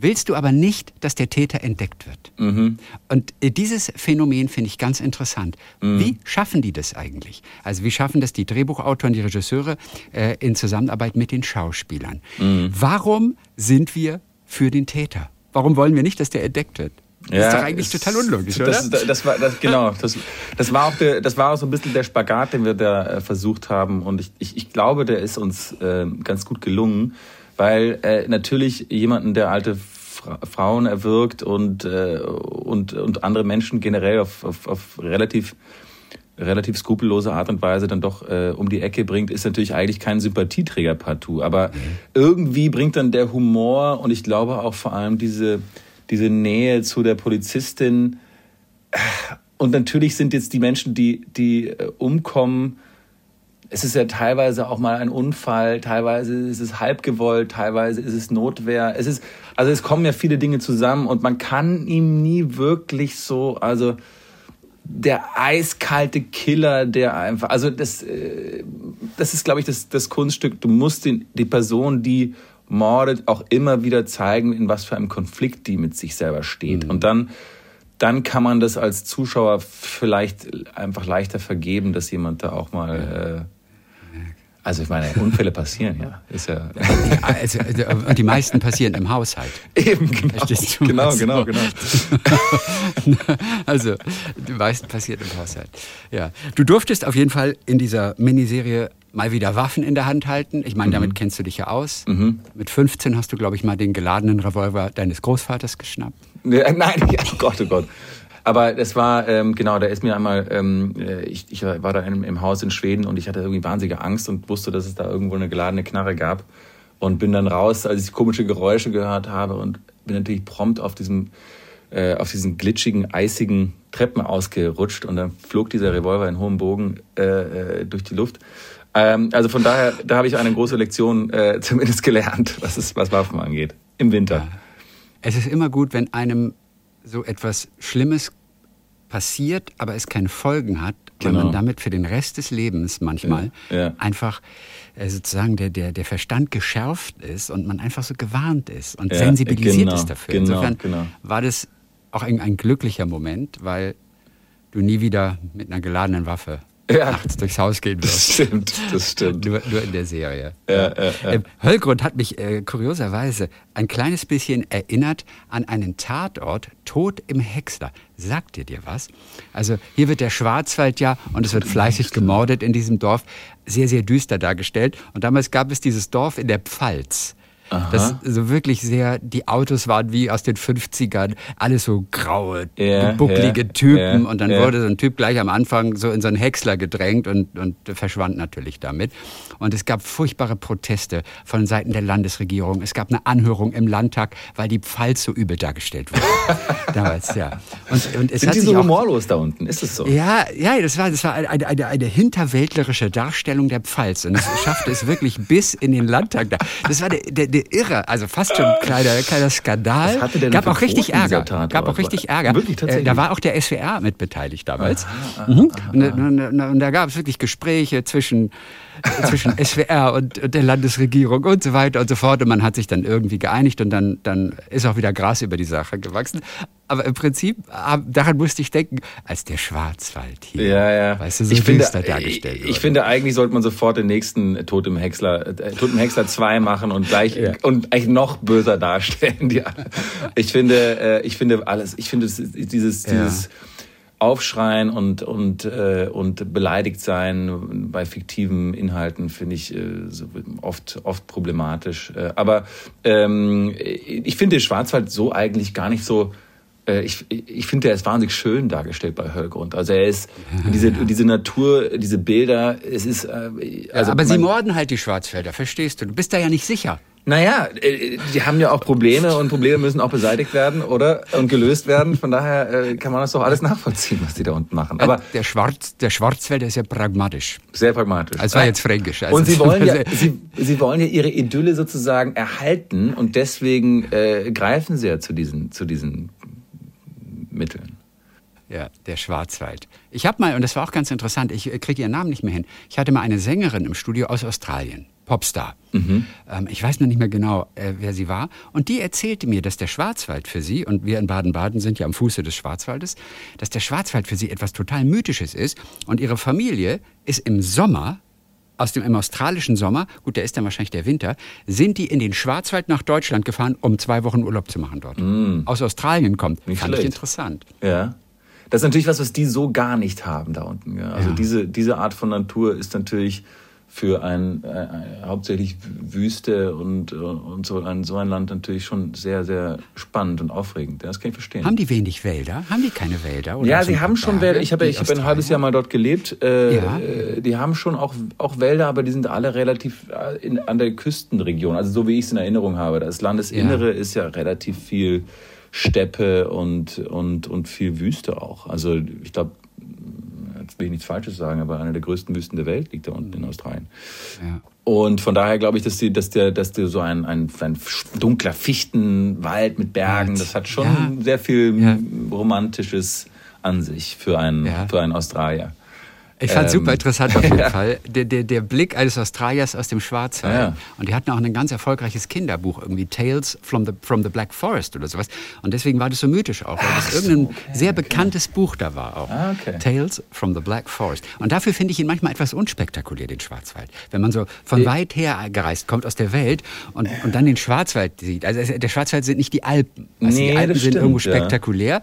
willst du aber nicht, dass der Täter entdeckt wird. Mhm. Und äh, dieses Phänomen finde ich ganz interessant. Mhm. Wie schaffen die das eigentlich? Also wie schaffen das die Drehbuchautoren, die Regisseure äh, in Zusammenarbeit mit den Schauspielern? Mhm. Warum sind wir für den Täter? Warum wollen wir nicht, dass der entdeckt wird? Das ja, ist doch eigentlich total unlogisch, oder? Das, das, war, das, genau, das, das, war auch der, das war auch so ein bisschen der Spagat, den wir da äh, versucht haben. Und ich, ich, ich glaube, der ist uns äh, ganz gut gelungen weil äh, natürlich jemanden, der alte Fra Frauen erwirkt und, äh, und, und andere Menschen generell auf, auf, auf relativ relativ skrupellose Art und Weise dann doch äh, um die Ecke bringt, ist natürlich eigentlich kein Sympathieträger partout. Aber mhm. irgendwie bringt dann der Humor und ich glaube auch vor allem diese, diese Nähe zu der Polizistin. Und natürlich sind jetzt die Menschen, die, die äh, umkommen, es ist ja teilweise auch mal ein Unfall, teilweise ist es halb gewollt, teilweise ist es Notwehr. Es ist, also es kommen ja viele Dinge zusammen und man kann ihm nie wirklich so, also der eiskalte Killer, der einfach, also das, äh, das ist, glaube ich, das, das Kunststück. Du musst den, die Person, die mordet, auch immer wieder zeigen, in was für einem Konflikt die mit sich selber steht. Mhm. Und dann, dann kann man das als Zuschauer vielleicht einfach leichter vergeben, dass jemand da auch mal äh, also ich meine, Unfälle passieren ja. Ist ja also, und die meisten passieren im Haushalt. Eben, genau. Verstehst du? Genau, genau, genau. also die meisten passieren im Haushalt. Ja. Du durftest auf jeden Fall in dieser Miniserie mal wieder Waffen in der Hand halten. Ich meine, mhm. damit kennst du dich ja aus. Mhm. Mit 15 hast du, glaube ich, mal den geladenen Revolver deines Großvaters geschnappt. Ja, nein, oh Gott, oh Gott. Aber es war, ähm, genau, da ist mir einmal, ähm, äh, ich, ich war da im, im Haus in Schweden und ich hatte irgendwie wahnsinnige Angst und wusste, dass es da irgendwo eine geladene Knarre gab. Und bin dann raus, als ich komische Geräusche gehört habe und bin natürlich prompt auf diesem, äh, auf diesen glitschigen, eisigen Treppen ausgerutscht und dann flog dieser Revolver in hohem Bogen äh, äh, durch die Luft. Ähm, also von daher, da habe ich eine große Lektion äh, zumindest gelernt, was, es, was Waffen angeht. Im Winter. Es ist immer gut, wenn einem so etwas Schlimmes passiert, aber es keine Folgen hat, weil man genau. damit für den Rest des Lebens manchmal ja, ja. einfach äh, sozusagen der, der, der Verstand geschärft ist und man einfach so gewarnt ist und ja, sensibilisiert genau, ist dafür. Genau, Insofern genau. war das auch ein, ein glücklicher Moment, weil du nie wieder mit einer geladenen Waffe ja. nachts durchs Haus gehen wirst. Das stimmt, das stimmt. Nur, nur in der Serie. Ja. Ähm, Höllgrund hat mich äh, kurioserweise ein kleines bisschen erinnert an einen Tatort, Tod im Häcksler. Sagt dir dir was? Also hier wird der Schwarzwald ja, und es wird fleißig gemordet in diesem Dorf, sehr, sehr düster dargestellt. Und damals gab es dieses Dorf in der Pfalz. Aha. Das so wirklich sehr, die Autos waren wie aus den 50ern, alles so graue, yeah, bucklige yeah, Typen. Yeah, und dann wurde so ein Typ gleich am Anfang so in so einen Häcksler gedrängt und, und verschwand natürlich damit. Und es gab furchtbare Proteste von Seiten der Landesregierung. Es gab eine Anhörung im Landtag, weil die Pfalz so übel dargestellt wurde. Damals, ja. Und, und es Sind hat die so humorlos da unten? Ist es so? Ja, ja, das war, das war eine, eine, eine hinterwäldlerische Darstellung der Pfalz. Und es schaffte es wirklich bis in den Landtag. Das war der, der irre, also fast schon ein kleiner, kleiner Skandal. Was hatte denn Gab auch richtig Ärger. Gab auch richtig Ärger. Wirklich, tatsächlich? Äh, Da war auch der SWR mit beteiligt damals. Aha, mhm. und, und, und, und da gab es wirklich Gespräche zwischen, zwischen SWR und, und der Landesregierung und so weiter und so fort. Und man hat sich dann irgendwie geeinigt und dann, dann ist auch wieder Gras über die Sache gewachsen. Aber im Prinzip, daran musste ich denken, als der Schwarzwald hier, Ja, ja. weißt du, so ich finde, dargestellt ich, ich finde, eigentlich sollte man sofort den nächsten Tod im Häcksler, äh, Tod im Häcksler 2 machen und gleich Ja. und eigentlich noch böser darstellen. Die, ich finde, äh, ich finde alles, ich finde es ist dieses, Ja. Aufschreien und und äh, und beleidigt sein bei fiktiven Inhalten finde ich äh, so oft oft problematisch. Äh, aber ähm, ich finde Schwarzwald so eigentlich gar nicht so äh, ich, ich finde, er ist wahnsinnig schön dargestellt bei Höllgrund. Also er ist diese, diese Natur, diese Bilder, es ist äh, also aber sie morden halt die Schwarzwälder, verstehst du? Du bist da ja nicht sicher. Naja, äh, die haben ja auch Probleme und Probleme müssen auch beseitigt werden, oder? Und gelöst werden. Von daher äh, kann man das doch alles nachvollziehen, was die da unten machen. Aber der, Schwarz, der Schwarzwälder ist ja pragmatisch. sehr pragmatisch. Das war jetzt fränkisch. Also und sie wollen ja, also- sie, sie wollen ja ihre Idylle sozusagen erhalten und deswegen äh, greifen sie ja zu diesen, zu diesen Mitteln. Ja, der Schwarzwald. Ich habe mal, und das war auch ganz interessant, ich äh, kriege ihren Namen nicht mehr hin. Ich hatte mal eine Sängerin im Studio aus Australien, Popstar. Ähm, ich weiß noch nicht mehr genau, äh, wer sie war. Und die erzählte mir, dass der Schwarzwald für sie, und wir in Baden-Baden sind ja am Fuße des Schwarzwaldes, dass der Schwarzwald für sie etwas total Mythisches ist. Und ihre Familie ist im Sommer aus dem im australischen Sommer, gut, der ist dann wahrscheinlich der Winter, sind die in den Schwarzwald nach Deutschland gefahren, um zwei Wochen Urlaub zu machen dort. Aus Australien kommt. Nicht Fand ich schlecht. interessant. Ja. Das ist natürlich was, was die so gar nicht haben da unten. Ja. Also Ja. diese, diese Art von Natur ist natürlich für ein, äh, hauptsächlich Wüste und, äh, und so, ein, so ein Land natürlich schon sehr, sehr spannend und aufregend. Ja, Das kann ich verstehen. Haben die wenig Wälder? Haben die keine Wälder? Oder ja, sie haben schon Berge, Wälder. Ich habe, ich habe ein halbes? Jahr mal dort gelebt. Äh, Ja. äh, Die haben schon auch, auch Wälder, aber die sind alle relativ äh, in, an der Küstenregion. Also so wie ich es in Erinnerung habe. Das Landesinnere ist ja relativ viel Steppe und, und, und viel Wüste auch. Also ich glaube, jetzt will ich nichts Falsches sagen, aber eine der größten Wüsten der Welt liegt da unten in Australien. Ja. Und von daher glaube ich, dass, die, dass, der, dass der so ein, ein, ein dunkler Fichtenwald mit Bergen, das hat schon Ja. sehr viel Ja. Romantisches an sich für einen, für einen Australier. Ich fand Ähm, super interessant auf jeden Fall. Der, der, der Blick eines Australiers aus dem Schwarzwald. Ja. Und die hatten auch ein ganz erfolgreiches Kinderbuch, irgendwie Tales from the, from the Black Forest oder sowas. Und deswegen war das so mythisch auch, weil das irgendein sehr bekanntes Buch da war auch. Ah, okay. Tales from the Black Forest. Und dafür finde ich ihn manchmal etwas unspektakulär, den Schwarzwald. Wenn man so von weit her gereist kommt aus der Welt und, und dann den Schwarzwald sieht. Also es- der Schwarzwald sind nicht die Alpen. Also Nee, die Alpen sind stimmt, irgendwo ja.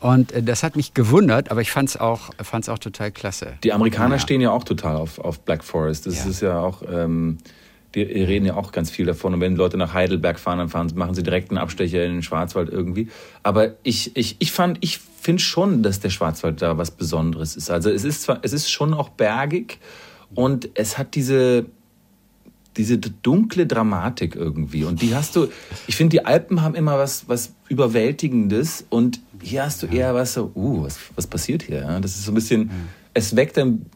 Und äh, das hat mich gewundert, aber ich fand es auch, fand's auch total klasse. Die Amerikaner Ja. stehen ja auch total auf, auf Black Forest. Das Ja. ist ja auch, ähm, die reden ja auch ganz viel davon. Und wenn Leute nach Heidelberg fahren, dann fahren, machen sie direkt einen Abstecher in den Schwarzwald irgendwie. Aber ich, ich, ich fand, ich finde schon, dass der Schwarzwald da was Besonderes ist. Also es ist zwar, es ist schon auch bergig und es hat diese, diese dunkle Dramatik irgendwie. Und die hast du, ich finde, die Alpen haben immer was, was Überwältigendes und hier hast du eher was so, uh, was, was passiert hier? Ja? Das ist so ein bisschen, es weckt dann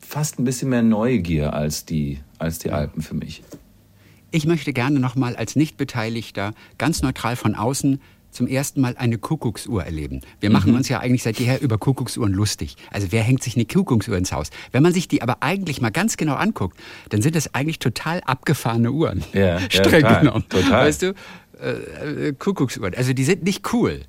fast ein bisschen mehr Neugier als die, als die Alpen für mich. Ich möchte gerne nochmal als Nichtbeteiligter ganz neutral von außen zum ersten Mal eine Kuckucksuhr erleben. Wir Mhm. machen uns ja eigentlich seit jeher über Kuckucksuhren lustig. Also wer hängt sich eine Kuckucksuhr ins Haus? Wenn man sich die aber eigentlich mal ganz genau anguckt, dann sind das eigentlich total abgefahrene Uhren. Ja, ja, Streng total, genommen. total. Weißt du? Äh, äh, Kuckucksuhren. Also die sind nicht cool.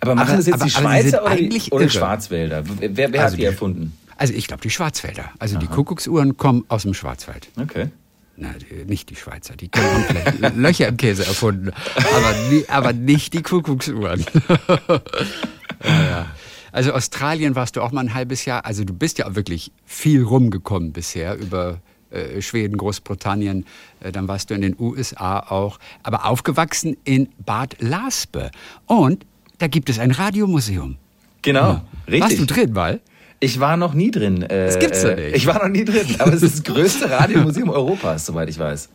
Aber machen Aber- das jetzt aber- die Schweizer oder die, eigentlich oder. Schwarzwälder? Wer, wer Also hat die die- erfunden? Also ich glaube die Schwarzwälder. Also die Kuckucksuhren kommen aus dem Schwarzwald. Okay. Na, nicht die Schweizer, die haben vielleicht Löcher im Käse erfunden, aber, aber nicht die Kuckucksuhren. ja. Also Australien warst du auch mal ein halbes Jahr, also du bist ja auch wirklich viel rumgekommen bisher über äh, Schweden, Großbritannien, äh, dann warst du in den USA auch, aber aufgewachsen in Bad Laspe. Und da gibt es ein Radiomuseum. Genau, richtig. Warst du drin, mal? Ich war noch nie drin. Äh, Das gibt's äh, nicht. Ich war noch nie drin, aber es ist das größte Radiomuseum Europas, soweit ich weiß.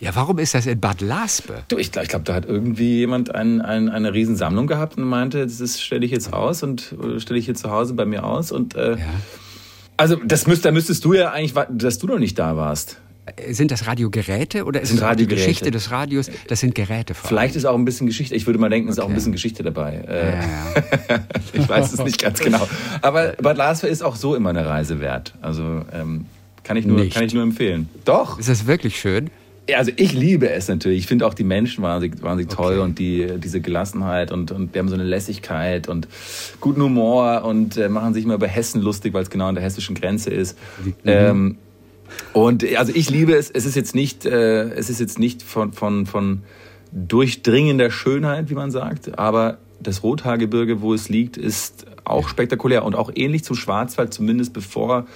Ja, warum ist das in Bad Laspe? Du, ich glaube, glaub, da hat irgendwie jemand ein, ein, eine Riesensammlung gehabt und meinte, das stelle ich jetzt aus und äh, stelle ich hier zu Hause bei mir aus. Und äh, Ja. also das müsst, da müsstest du ja eigentlich, dass du noch nicht da warst. Sind das Radiogeräte oder ist es die Geschichte des Radios? Das sind Geräte. Vor Vielleicht ist auch ein bisschen Geschichte. Ich würde mal denken, es okay. ist auch ein bisschen Geschichte dabei. Äh, ja, ja. ich weiß es nicht ganz genau. Aber Bad Larsfeld ist auch so immer eine Reise wert. Also ähm, kann ich nur, kann ich nur empfehlen. Doch. Ist das wirklich schön? Ja, also ich liebe es natürlich. Ich finde auch die Menschen wahnsinnig, wahnsinnig okay. toll und die, diese Gelassenheit und, und wir haben so eine Lässigkeit und guten Humor und äh, machen sich immer über Hessen lustig, weil es genau an der hessischen Grenze ist. Mhm. Ähm, und also ich liebe es. Es ist jetzt nicht, äh, es ist jetzt nicht von, von, von durchdringender Schönheit, wie man sagt, aber das Rothaargebirge, wo es liegt, ist auch spektakulär und auch ähnlich zum Schwarzwald, zumindest bevor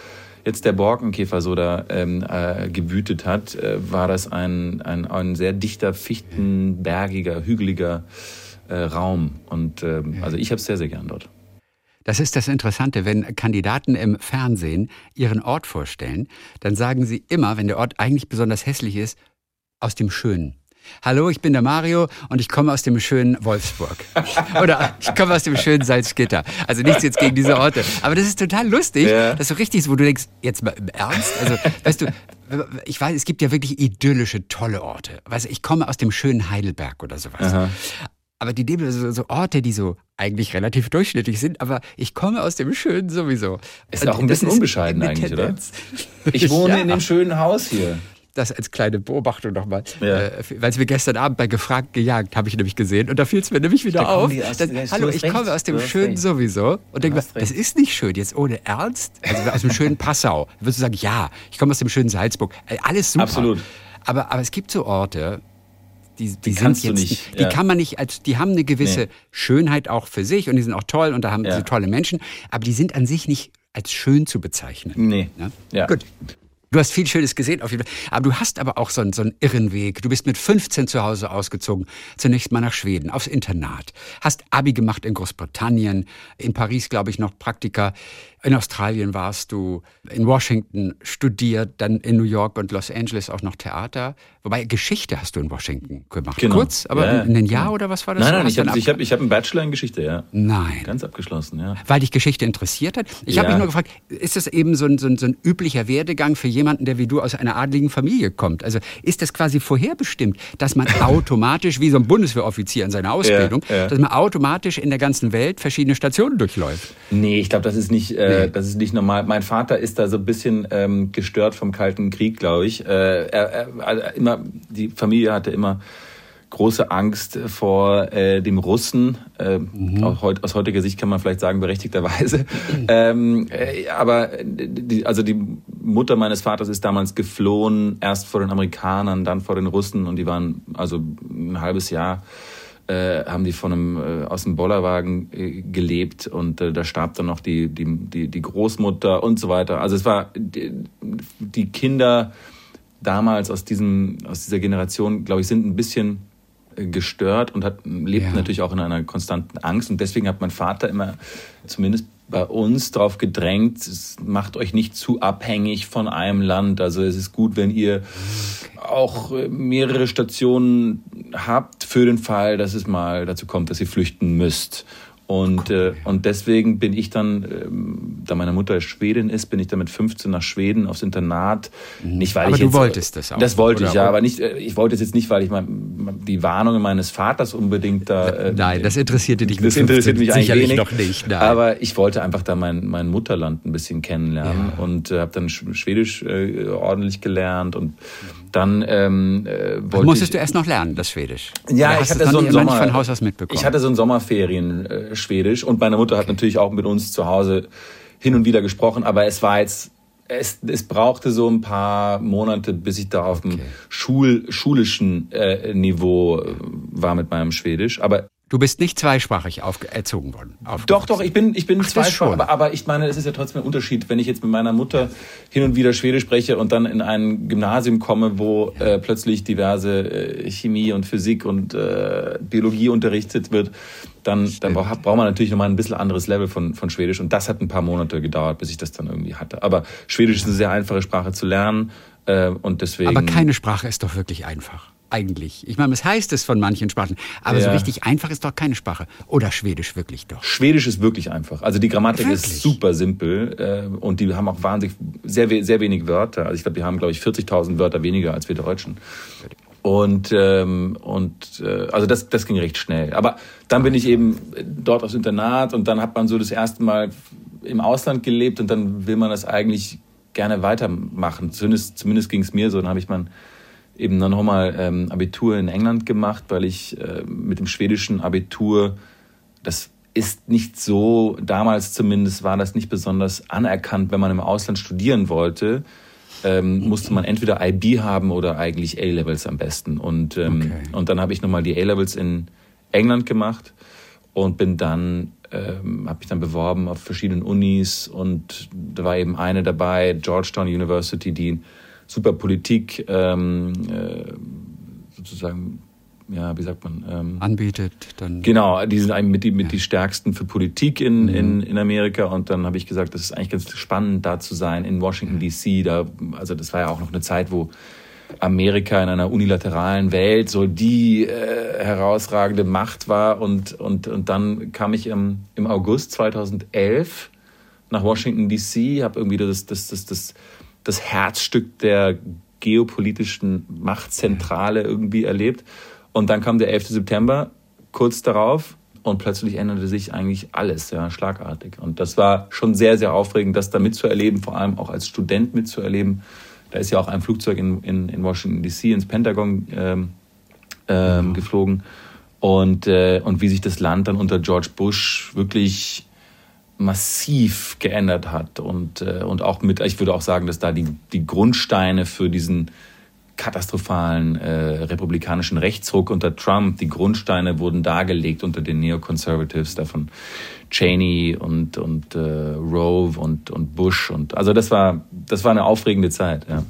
jetzt der Borkenkäfer so da ähm, äh, gewütet hat, äh, war das ein, ein, ein sehr dichter, fichtenbergiger, hügeliger äh, Raum. Und ähm, also ich habe es sehr, sehr gern dort. Das ist das Interessante, wenn Kandidaten im Fernsehen ihren Ort vorstellen, dann sagen sie immer, wenn der Ort eigentlich besonders hässlich ist, aus dem Schönen. Hallo, ich bin der Mario und ich komme aus dem schönen Wolfsburg. Oder ich komme aus dem schönen Salzgitter. Also nichts jetzt gegen diese Orte. Aber das ist total lustig, ja. dass so richtig ist, wo du denkst, jetzt mal im Ernst? Also, weißt du, ich weiß, es gibt ja wirklich idyllische, tolle Orte. Weißt du, ich komme aus dem schönen Heidelberg oder sowas. Aha. Aber die nehmen so, so, Orte, die so eigentlich relativ durchschnittlich sind, aber ich komme aus dem Schönen sowieso. Ist und auch ein bisschen unbescheiden eigentlich, Tendenz. oder? Ich wohne ja. in dem schönen Haus hier das als kleine Beobachtung nochmal. Ja. Äh, weil es mir gestern Abend bei Gefragt gejagt, habe ich nämlich gesehen. Und da fiel es mir nämlich wieder auf. Aus, dass, hallo, ich recht. komme aus dem Schönen recht. sowieso. Und denke mir, das ist nicht schön, jetzt ohne Ernst. Also aus dem schönen Passau. Würdest du sagen, ja, ich komme aus dem schönen Salzburg. Äh, alles super. Absolut. Aber, aber es gibt so Orte, die, die, die sind jetzt, nicht, die ja. kann man nicht als, die haben eine gewisse nee. Schönheit auch für sich und die sind auch toll und da haben ja. sie tolle Menschen, aber die sind an sich nicht als schön zu bezeichnen. Nee. Ja? ja. Gut. Du hast viel Schönes gesehen auf jeden Fall. Aber du hast aber auch so einen, so einen irren Weg. Du bist mit 15 zu Hause ausgezogen. Zunächst mal nach Schweden, aufs Internat. Hast Abi gemacht in Großbritannien. In Paris, glaube ich, noch Praktika. In Australien warst du, in Washington studiert, dann in New York und Los Angeles auch noch Theater. Wobei Geschichte hast du in Washington gemacht. Genau. Kurz, aber ja, in ein Jahr oder was war das? Nein, nein, ich habe ich hab, ich hab einen Bachelor in Geschichte, ja. Nein. Ganz abgeschlossen, ja. Weil dich Geschichte interessiert hat? Ich ja. habe mich nur gefragt, ist das eben so ein, so, ein, so ein üblicher Werdegang für jemanden, der wie du aus einer adligen Familie kommt? Also ist das quasi vorherbestimmt, dass man automatisch, wie so ein Bundeswehroffizier in seiner Ausbildung, ja, dass man automatisch in der ganzen Welt verschiedene Stationen durchläuft? Nee, ich glaube, das ist nicht... Äh, äh, das ist nicht normal. Mein Vater ist da so ein bisschen ähm, gestört vom Kalten Krieg, glaube ich. Äh, er, er, also immer, die Familie hatte immer große Angst vor äh, dem Russen. Äh, mhm. aus, aus heutiger Sicht kann man vielleicht sagen, berechtigterweise. ähm, äh, aber die, also die Mutter meines Vaters ist damals geflohen, erst vor den Amerikanern, dann vor den Russen und die waren also ein halbes Jahr äh, haben die von einem äh, aus dem Bollerwagen äh, gelebt und äh, da starb dann noch die, die, die, die Großmutter und so weiter. Also es war die, die Kinder damals aus diesem aus dieser Generation, glaube ich, sind ein bisschen äh, gestört und hat lebt ja. natürlich auch in einer konstanten Angst und deswegen hat mein Vater immer zumindest bei uns darauf gedrängt, macht euch nicht zu abhängig von einem Land. Also es ist gut, wenn ihr auch äh, mehrere Stationen habt für den Fall, dass es mal dazu kommt, dass ihr flüchten müsst. Und, cool. äh, und deswegen bin ich dann, ähm, da meine Mutter Schwedin ist, bin ich dann mit 15 nach Schweden aufs Internat. Mhm. Nicht, weil aber ich du jetzt, wolltest das auch. Das wollte ich, ja, aber nicht, äh, ich wollte es jetzt nicht, weil ich mein, die Warnungen meines Vaters unbedingt da. Äh, nein, das interessierte dich Das interessiert mich eigentlich wenig, noch nicht. Nein. Aber ich wollte einfach da mein, mein Mutterland ein bisschen kennenlernen ja. und äh, habe dann Schwedisch äh, ordentlich gelernt und dann ähm, äh, wollte Musstest ich, du erst noch lernen, das Schwedisch? Ja, ich hatte so einen Sommer, von Haus aus mitbekommen. Ich hatte so ein Sommerferien äh, Schwedisch und meine Mutter hat natürlich auch mit uns zu Hause hin und wieder gesprochen, aber es war jetzt es, es brauchte so ein paar Monate, bis ich da auf dem okay. Schul, schulischen äh, Niveau äh, war mit meinem Schwedisch. Aber Du bist nicht zweisprachig erzogen worden. Doch, doch, ich bin, ich bin Ach, zweisprachig. Aber, aber ich meine, es ist ja trotzdem ein Unterschied, wenn ich jetzt mit meiner Mutter hin und wieder Schwedisch spreche und dann in ein Gymnasium komme, wo äh, plötzlich diverse äh, Chemie und Physik und äh, Biologie unterrichtet wird, dann, dann braucht man natürlich nochmal ein bisschen anderes Level von, von Schwedisch. Und das hat ein paar Monate gedauert, bis ich das dann irgendwie hatte. Aber Schwedisch ist eine sehr einfache Sprache zu lernen. Äh, und deswegen. Aber keine Sprache ist doch wirklich einfach. Eigentlich? Ich meine, was heißt es von manchen Sprachen? Aber ja. so richtig einfach ist doch keine Sprache. Oder Schwedisch wirklich doch? Schwedisch ist wirklich einfach. Also die Grammatik wirklich? ist super simpel äh, und die haben auch wahnsinnig sehr, sehr wenig Wörter. Also ich glaube, die haben, glaube ich, 40.000 Wörter weniger als wir Deutschen. Und, ähm, und äh, also das, das ging recht schnell. Aber dann bin ich eben dort aufs Internat und dann hat man so das erste Mal im Ausland gelebt und dann will man das eigentlich gerne weitermachen. Zumindest, zumindest ging es mir so. Dann habe ich mein eben dann nochmal ähm, Abitur in England gemacht, weil ich äh, mit dem schwedischen Abitur, das ist nicht so, damals zumindest war das nicht besonders anerkannt, wenn man im Ausland studieren wollte. Ähm, musste man entweder IB haben oder eigentlich A-Levels am besten. Und, ähm, okay. und dann habe ich nochmal die A-Levels in England gemacht und bin dann, ähm, habe mich dann beworben auf verschiedenen Unis und da war eben eine dabei, Georgetown University, die super Politik ähm, äh, sozusagen ja, wie sagt man? Ähm, Anbietet dann. Genau, die sind eigentlich mit die, mit ja. die stärksten für Politik in, mhm. in, in Amerika. Und dann habe ich gesagt, das ist eigentlich ganz spannend, da zu sein in Washington DC. Da, also das war ja auch noch eine Zeit, wo Amerika in einer unilateralen Welt so die äh, herausragende Macht war. Und, und, und dann kam ich im, im August 2011 nach Washington DC, habe irgendwie das, das, das, das das Herzstück der geopolitischen Machtzentrale irgendwie erlebt. Und dann kam der 11. September kurz darauf und plötzlich änderte sich eigentlich alles, ja, schlagartig. Und das war schon sehr, sehr aufregend, das da mitzuerleben, vor allem auch als Student mitzuerleben. Da ist ja auch ein Flugzeug in, in, in Washington DC ins Pentagon ähm, ähm, mhm. geflogen. Und, äh, und wie sich das Land dann unter George Bush wirklich massiv geändert hat und, äh, und auch mit, ich würde auch sagen, dass da die, die Grundsteine für diesen katastrophalen äh, republikanischen Rechtsruck unter Trump, die Grundsteine wurden dargelegt unter den Neoconservatives, da von Cheney und, und äh, Rove und, und Bush. Und, also das war, das war eine aufregende Zeit, ja.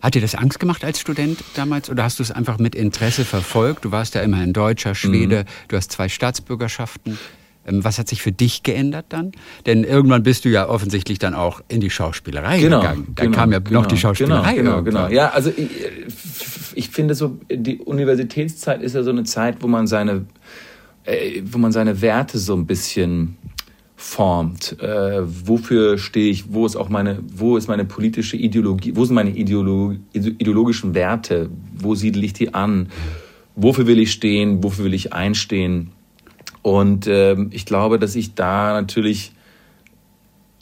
Hat dir das Angst gemacht als Student damals oder hast du es einfach mit Interesse verfolgt? Du warst ja immerhin Deutscher, Schwede, mhm. du hast zwei Staatsbürgerschaften. Ähm, was hat sich für dich geändert dann? Denn irgendwann bist du ja offensichtlich dann auch in die Schauspielerei genau, gegangen. Da genau, kam ja genau, noch die Schauspielerei. Genau, genau, genau. Ja, also ich, ich, finde so, die Universitätszeit ist ja so eine Zeit, wo man seine, äh, wo man seine Werte so ein bisschen formt. Äh, wofür stehe ich? Wo ist auch meine, wo ist meine politische Ideologie? Wo sind meine Ideolo ideologischen Werte? Wo siedle ich die an? Wofür will ich stehen? Wofür will ich einstehen? Und ähm, ich glaube, dass ich da natürlich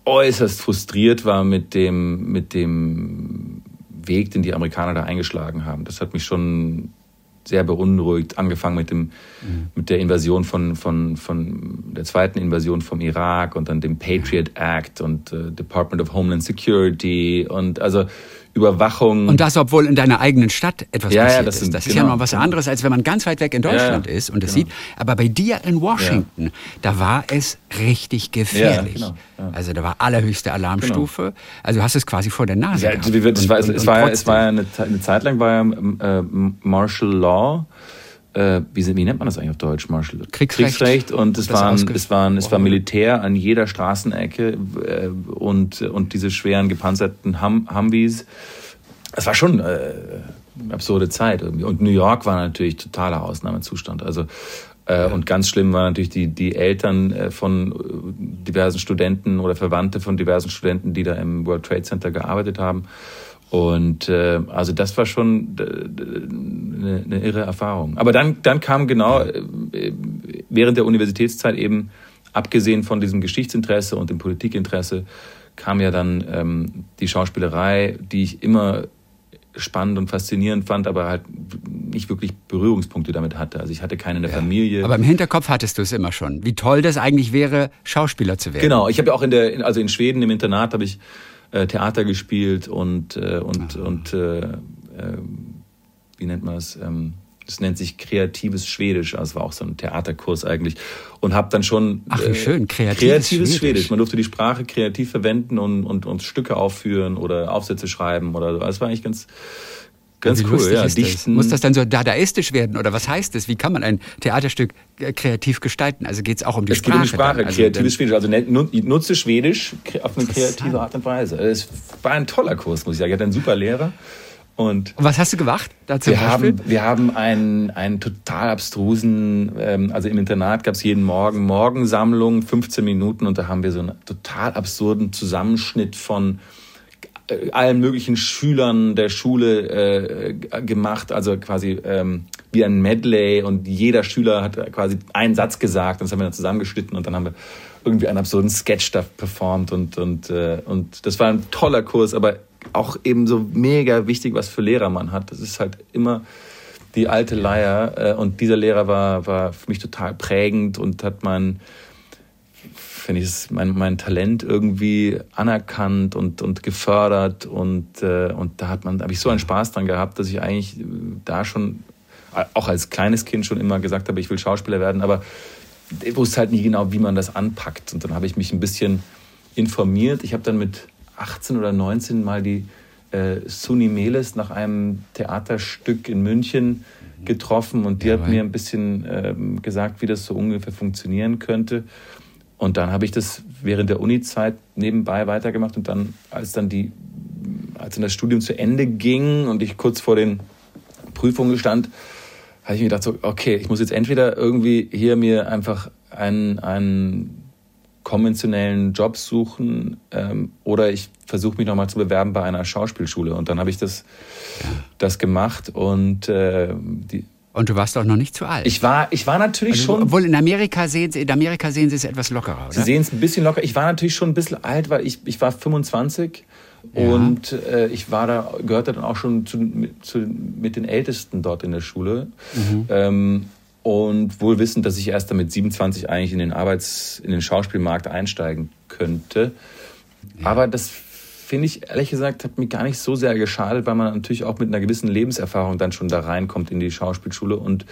äußerst frustriert war mit dem, mit dem Weg, den die Amerikaner da eingeschlagen haben. Das hat mich schon sehr beunruhigt, angefangen mit, dem, mhm. mit der Invasion von, von, von der zweiten Invasion vom Irak und dann dem Patriot Act und äh, Department of Homeland Security und also Überwachung. Und das, obwohl in deiner eigenen Stadt etwas ja, passiert ja, das ist. Das genau, ist ja genau, noch was genau. anderes, als wenn man ganz weit weg in Deutschland ja, ist und das genau. sieht. Aber bei dir in Washington, da war es richtig gefährlich. Genau, also da war allerhöchste Alarmstufe. Genau. Also du hast es quasi vor der Nase. Ja, gehabt. Es, war, und, es, war, es war ja eine, eine Zeit lang war ja äh, Martial Law äh, wie, wie, nennt man das eigentlich auf Deutsch, Marshall? Kriegsrecht. Kriegsrecht und es, waren, es, waren, es war Militär an jeder Straßenecke äh, und, und diese schweren gepanzerten hum Humvees. Es war schon äh, eine absurde Zeit irgendwie. Und New York war natürlich totaler Ausnahmezustand. Also äh, und ganz schlimm waren natürlich die, die Eltern äh, von äh, diversen Studenten oder Verwandte von diversen Studenten, die da im World Trade Center gearbeitet haben. Und äh, also das war schon eine, eine irre Erfahrung. Aber dann, dann kam genau äh, während der Universitätszeit eben, abgesehen von diesem Geschichtsinteresse und dem Politikinteresse, kam ja dann ähm, die Schauspielerei, die ich immer spannend und faszinierend fand, aber halt nicht wirklich Berührungspunkte damit hatte. Also ich hatte keine in der ja. Familie. Aber im Hinterkopf hattest du es immer schon. Wie toll das eigentlich wäre, Schauspieler zu werden. Genau, ich habe ja auch in der, also in Schweden im Internat habe ich äh, Theater gespielt und, äh, und, Aha. und äh, äh, wie nennt man das? Ähm, das nennt sich kreatives Schwedisch, also war auch so ein Theaterkurs eigentlich und habe dann schon Ach, wie schön, kreatives, kreatives Schwedisch. Schwedisch. Man durfte die Sprache kreativ verwenden und, und, und Stücke aufführen oder Aufsätze schreiben oder so. Das war eigentlich ganz Ganz Wie cool, ja. Dichten. Muss das dann so dadaistisch werden oder was heißt das? Wie kann man ein Theaterstück äh, kreativ gestalten? Also geht es auch um die es Sprache? Es geht um die Sprache, also kreatives Schwedisch. Also nutze Schwedisch auf eine kreative Art und Weise. Es war ein toller Kurs, muss ich sagen. Ich hatte einen super Lehrer. Und was hast du gemacht? Dazu wir, haben, wir haben einen, einen total abstrusen, ähm, also im Internat gab es jeden Morgen Morgensammlung, 15 Minuten und da haben wir so einen total absurden Zusammenschnitt von äh, allen möglichen Schülern der Schule äh, gemacht, also quasi ähm, wie ein Medley. Und jeder Schüler hat quasi einen Satz gesagt. Und das haben wir dann zusammengeschnitten. Und dann haben wir irgendwie einen absurden Sketch da performt. Und, und, äh, und das war ein toller Kurs, aber auch eben so mega wichtig, was für Lehrer man hat. Das ist halt immer die alte Leier. Äh, und dieser Lehrer war, war für mich total prägend. Und hat mein, finde ich, mein, mein Talent irgendwie anerkannt und, und gefördert. Und, äh, und da hat man, habe ich so einen Spaß dran gehabt, dass ich eigentlich da schon, auch als kleines Kind schon immer gesagt habe, ich will Schauspieler werden, aber ich wusste halt nie genau, wie man das anpackt. Und dann habe ich mich ein bisschen informiert. Ich habe dann mit 18 oder 19 mal die äh, Suni Meles nach einem Theaterstück in München getroffen und die ja, hat mir ein bisschen äh, gesagt, wie das so ungefähr funktionieren könnte. Und dann habe ich das während der Uni-Zeit nebenbei weitergemacht und dann, als dann die, als dann das Studium zu Ende ging und ich kurz vor den Prüfungen stand, habe ich mir gedacht, so, okay, ich muss jetzt entweder irgendwie hier mir einfach einen, einen konventionellen Job suchen ähm, oder ich versuche mich nochmal zu bewerben bei einer Schauspielschule. Und dann habe ich das, das gemacht und äh, die, und du warst doch noch nicht zu alt. Ich war, ich war natürlich also, schon. Obwohl in Amerika sehen Sie, in Amerika sehen Sie es etwas lockerer, oder? Sie sehen es ein bisschen locker. Ich war natürlich schon ein bisschen alt, weil ich, ich war 25 ja. und äh, ich war da, gehörte dann auch schon zu, zu, mit den Ältesten dort in der Schule. Mhm. Ähm, und wohl wissend, dass ich erst damit 27 eigentlich in den Arbeits-, in den Schauspielmarkt einsteigen könnte. Ja. Aber das finde ich, ehrlich gesagt, hat mir gar nicht so sehr geschadet, weil man natürlich auch mit einer gewissen Lebenserfahrung dann schon da reinkommt in die Schauspielschule und